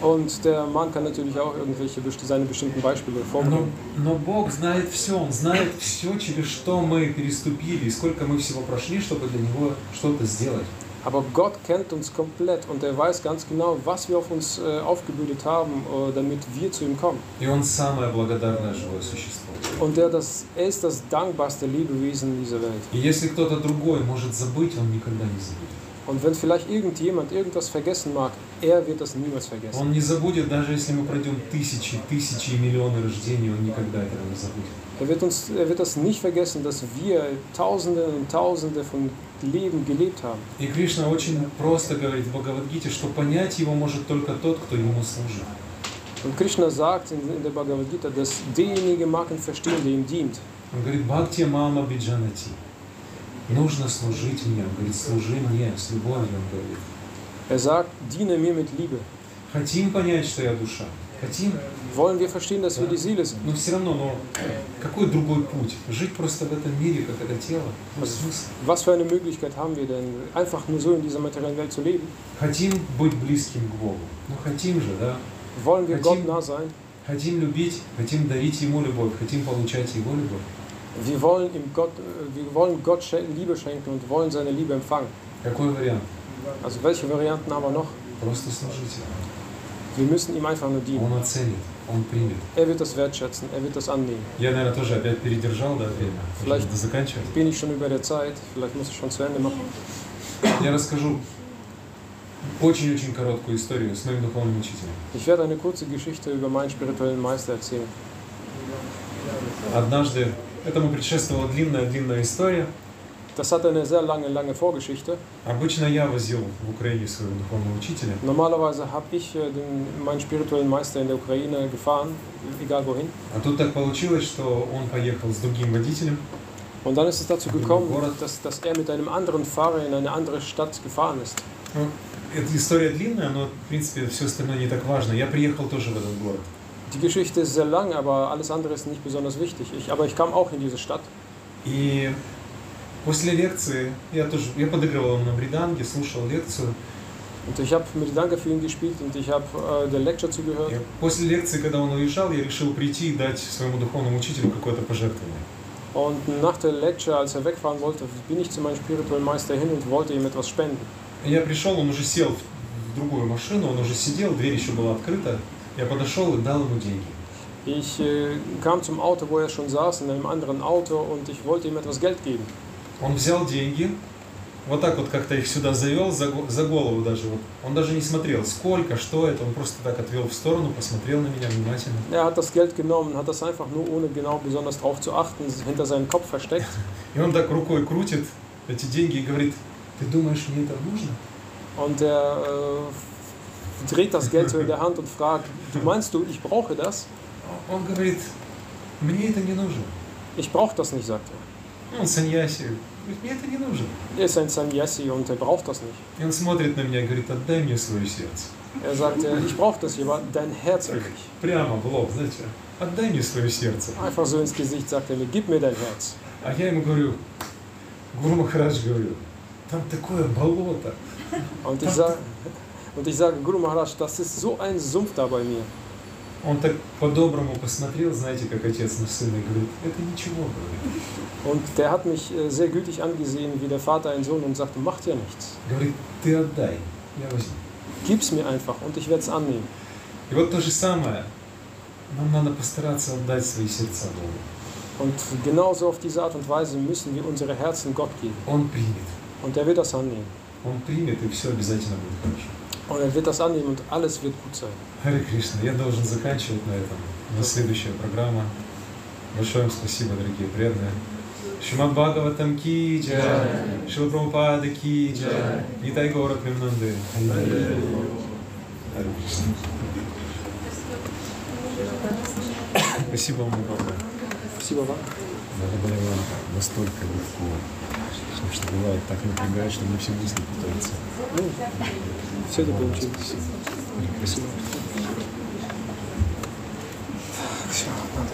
Und der Mann kann natürlich auch irgendwelche besti- seine bestimmten Beispiele Но, vorbringen. но Бог знает все, Он знает все, через что мы переступили, и сколько мы всего прошли, чтобы для Него что-то сделать. Aber Gott kennt uns komplett und er weiß ganz genau, was wir auf uns äh, aufgebürdet haben, äh, damit wir zu ihm kommen. И Он самое благодарное живое существо. Und er, das, er ist das dankbarste Lebewesen dieser Welt. И если кто-то другой может забыть, Он никогда не забудет. Und wenn vielleicht irgendjemand irgendwas vergessen mag, er wird das niemals vergessen. Он не забудет, даже если мы пройдем тысячи, тысячи и миллионы рождений, Он никогда этого не забудет. Er wird, uns, er wird das nicht vergessen, dass wir Tausende und Tausende von Leben gelebt haben. И Кришна очень просто говорит в Бхагавадгите, что понять его может только тот, кто ему служит. Und Krishna sagt in, in der Bhagavad Gita, dass derjenige mag ihn verstehen, der ihm dient. Он говорит, Бхакти мама биджанати. Нужно служить мне. Он говорит, служи мне с любовью, он говорит. Er sagt, diene mir mit Liebe. Хотим понять, что я душа. Хотим, Wollen wir verstehen, dass wir die Seele sind? но все равно, но какой другой путь? Жить просто в этом мире, как это тело? Смысл? Was für eine Möglichkeit haben wir denn, einfach nur so in dieser materiellen Welt zu leben? Хотим быть близким к Богу. Ну, хотим же, да? Wollen wir Хотим- Gott nah sein? Хотим любить, хотим дарить Ему любовь, хотим получать Его любовь. Wir wollen, ihm Gott, äh, wir wollen Gott schen- Liebe schenken und wollen seine Liebe empfangen. Какой вариант? Also welche Varianten haben wir noch? Просто служите. Wir müssen ihm einfach nur dienen. Он оценит, Он примет. Er wird das wertschätzen, er wird das annehmen. Я, наверное, тоже опять передержал, да, время. Vielleicht- Нужно заканчивать. Bin ich schon über der Zeit, vielleicht muss ich schon zu Ende machen. Я расскажу очень-очень короткую историю с моим духовным учителем. Ich werde eine kurze Geschichte über meinen spirituellen Meister erzählen. Однажды этому предшествовала длинная-длинная история. Das hat eine sehr lange, lange Vorgeschichte. Обычно я возил в Украине своего духовного учителя. Normalerweise habe ich äh, den, meinen spirituellen Meister in der Ukraine gefahren, egal wohin. А тут так получилось, что он поехал с другим водителем. Und dann ist es dazu gekommen, dass, dass er mit einem anderen Fahrer in eine andere Stadt gefahren ist. Ну, эта история длинная, но, в принципе, все остальное не так важно. Я приехал тоже в этот город. Die Geschichte ist sehr lang, aber alles andere ist nicht besonders wichtig. Ich, aber ich kam auch in diese Stadt. И после лекции я тоже я подыгрывал ему на бриданге, слушал лекцию. Und ich habe Danke für ihn gespielt und ich habe äh, der Lecture zugehört. И после лекции, когда он уезжал, я решил прийти и дать своему духовному учителю какое-то пожертвование. Und nach der Lecture, als er wegfahren wollte, bin ich zu meinem spirituellen Meister hin und wollte ihm etwas spenden. И Я пришел, он уже сел в в другую машину, он уже сидел, дверь еще была открыта. Я подошел и дал ему деньги. Ich äh, kam zum Auto, wo er schon saß, in einem anderen Auto und ich wollte ihm etwas Geld geben. Он взял деньги, вот так вот как-то их сюда завел, за, за голову даже. Вот. Он даже не смотрел, сколько, что это. Он просто так отвел в сторону, посмотрел на меня внимательно. Er hat das Geld genommen, hat das einfach nur ohne genau besonders drauf zu achten, hinter seinem Kopf versteckt. И он так рукой крутит эти деньги и говорит, ты думаешь, мне это нужно? Und er äh, dreht das Geld so in der Hand und fragt, du meinst du, ich brauche das? Он говорит, мне это не нужно. Ich brauche das nicht, sagt er. Он саньяси. Говорит, мне это не нужно. Er ist ein Sannyasi und er braucht das nicht. И он смотрит на меня и говорит, отдай мне свое сердце. Er sagt, äh, ich brauche das hier, dein Herz will ich. Прямо в лоб, знаете, отдай мне свое сердце. Einfach so ins Gesicht sagt er mir, gib mir dein Herz. А я ему говорю, Гуру Махарадж говорю, там такое болото. Und ich, sag, und ich sage, Guru Maharaj, das ist so ein Sumpf da bei mir. Он так по-доброму посмотрел, знаете, как отец на сына, и говорит, это ничего, говорит. Und der hat mich äh, sehr gütig angesehen, wie der Vater einen Sohn, und sagte, macht ja nichts. Говорит, ты отдай, я возьму. Gib's mir einfach und ich werde es annehmen. И вот то же самое, нам надо постараться отдать свои сердца Богу. Und genauso auf diese Art und Weise müssen wir unsere Herzen Gott geben. Он примет. Und er wird das annehmen. Он примет, и все обязательно будет хорошо. Und er wird das annehmen und alles wird gut sein. Харе Кришна, я должен заканчивать на этом. У нас следующая программа. Большое вам спасибо, дорогие преданные. Шимад Бхагаватам ки джай, Шила Прабхупада ки джай, Нитай Гора Премнанды. Харе Кришна. Спасибо вам огромное. Спасибо вам. Благодаря вам настолько легко. Потому что бывает так напрягает, что мне все мысли путаются. Ну, все это получилось. Спасибо. Все, надо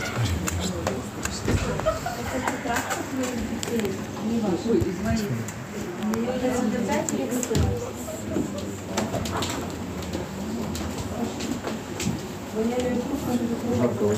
Жарко очень.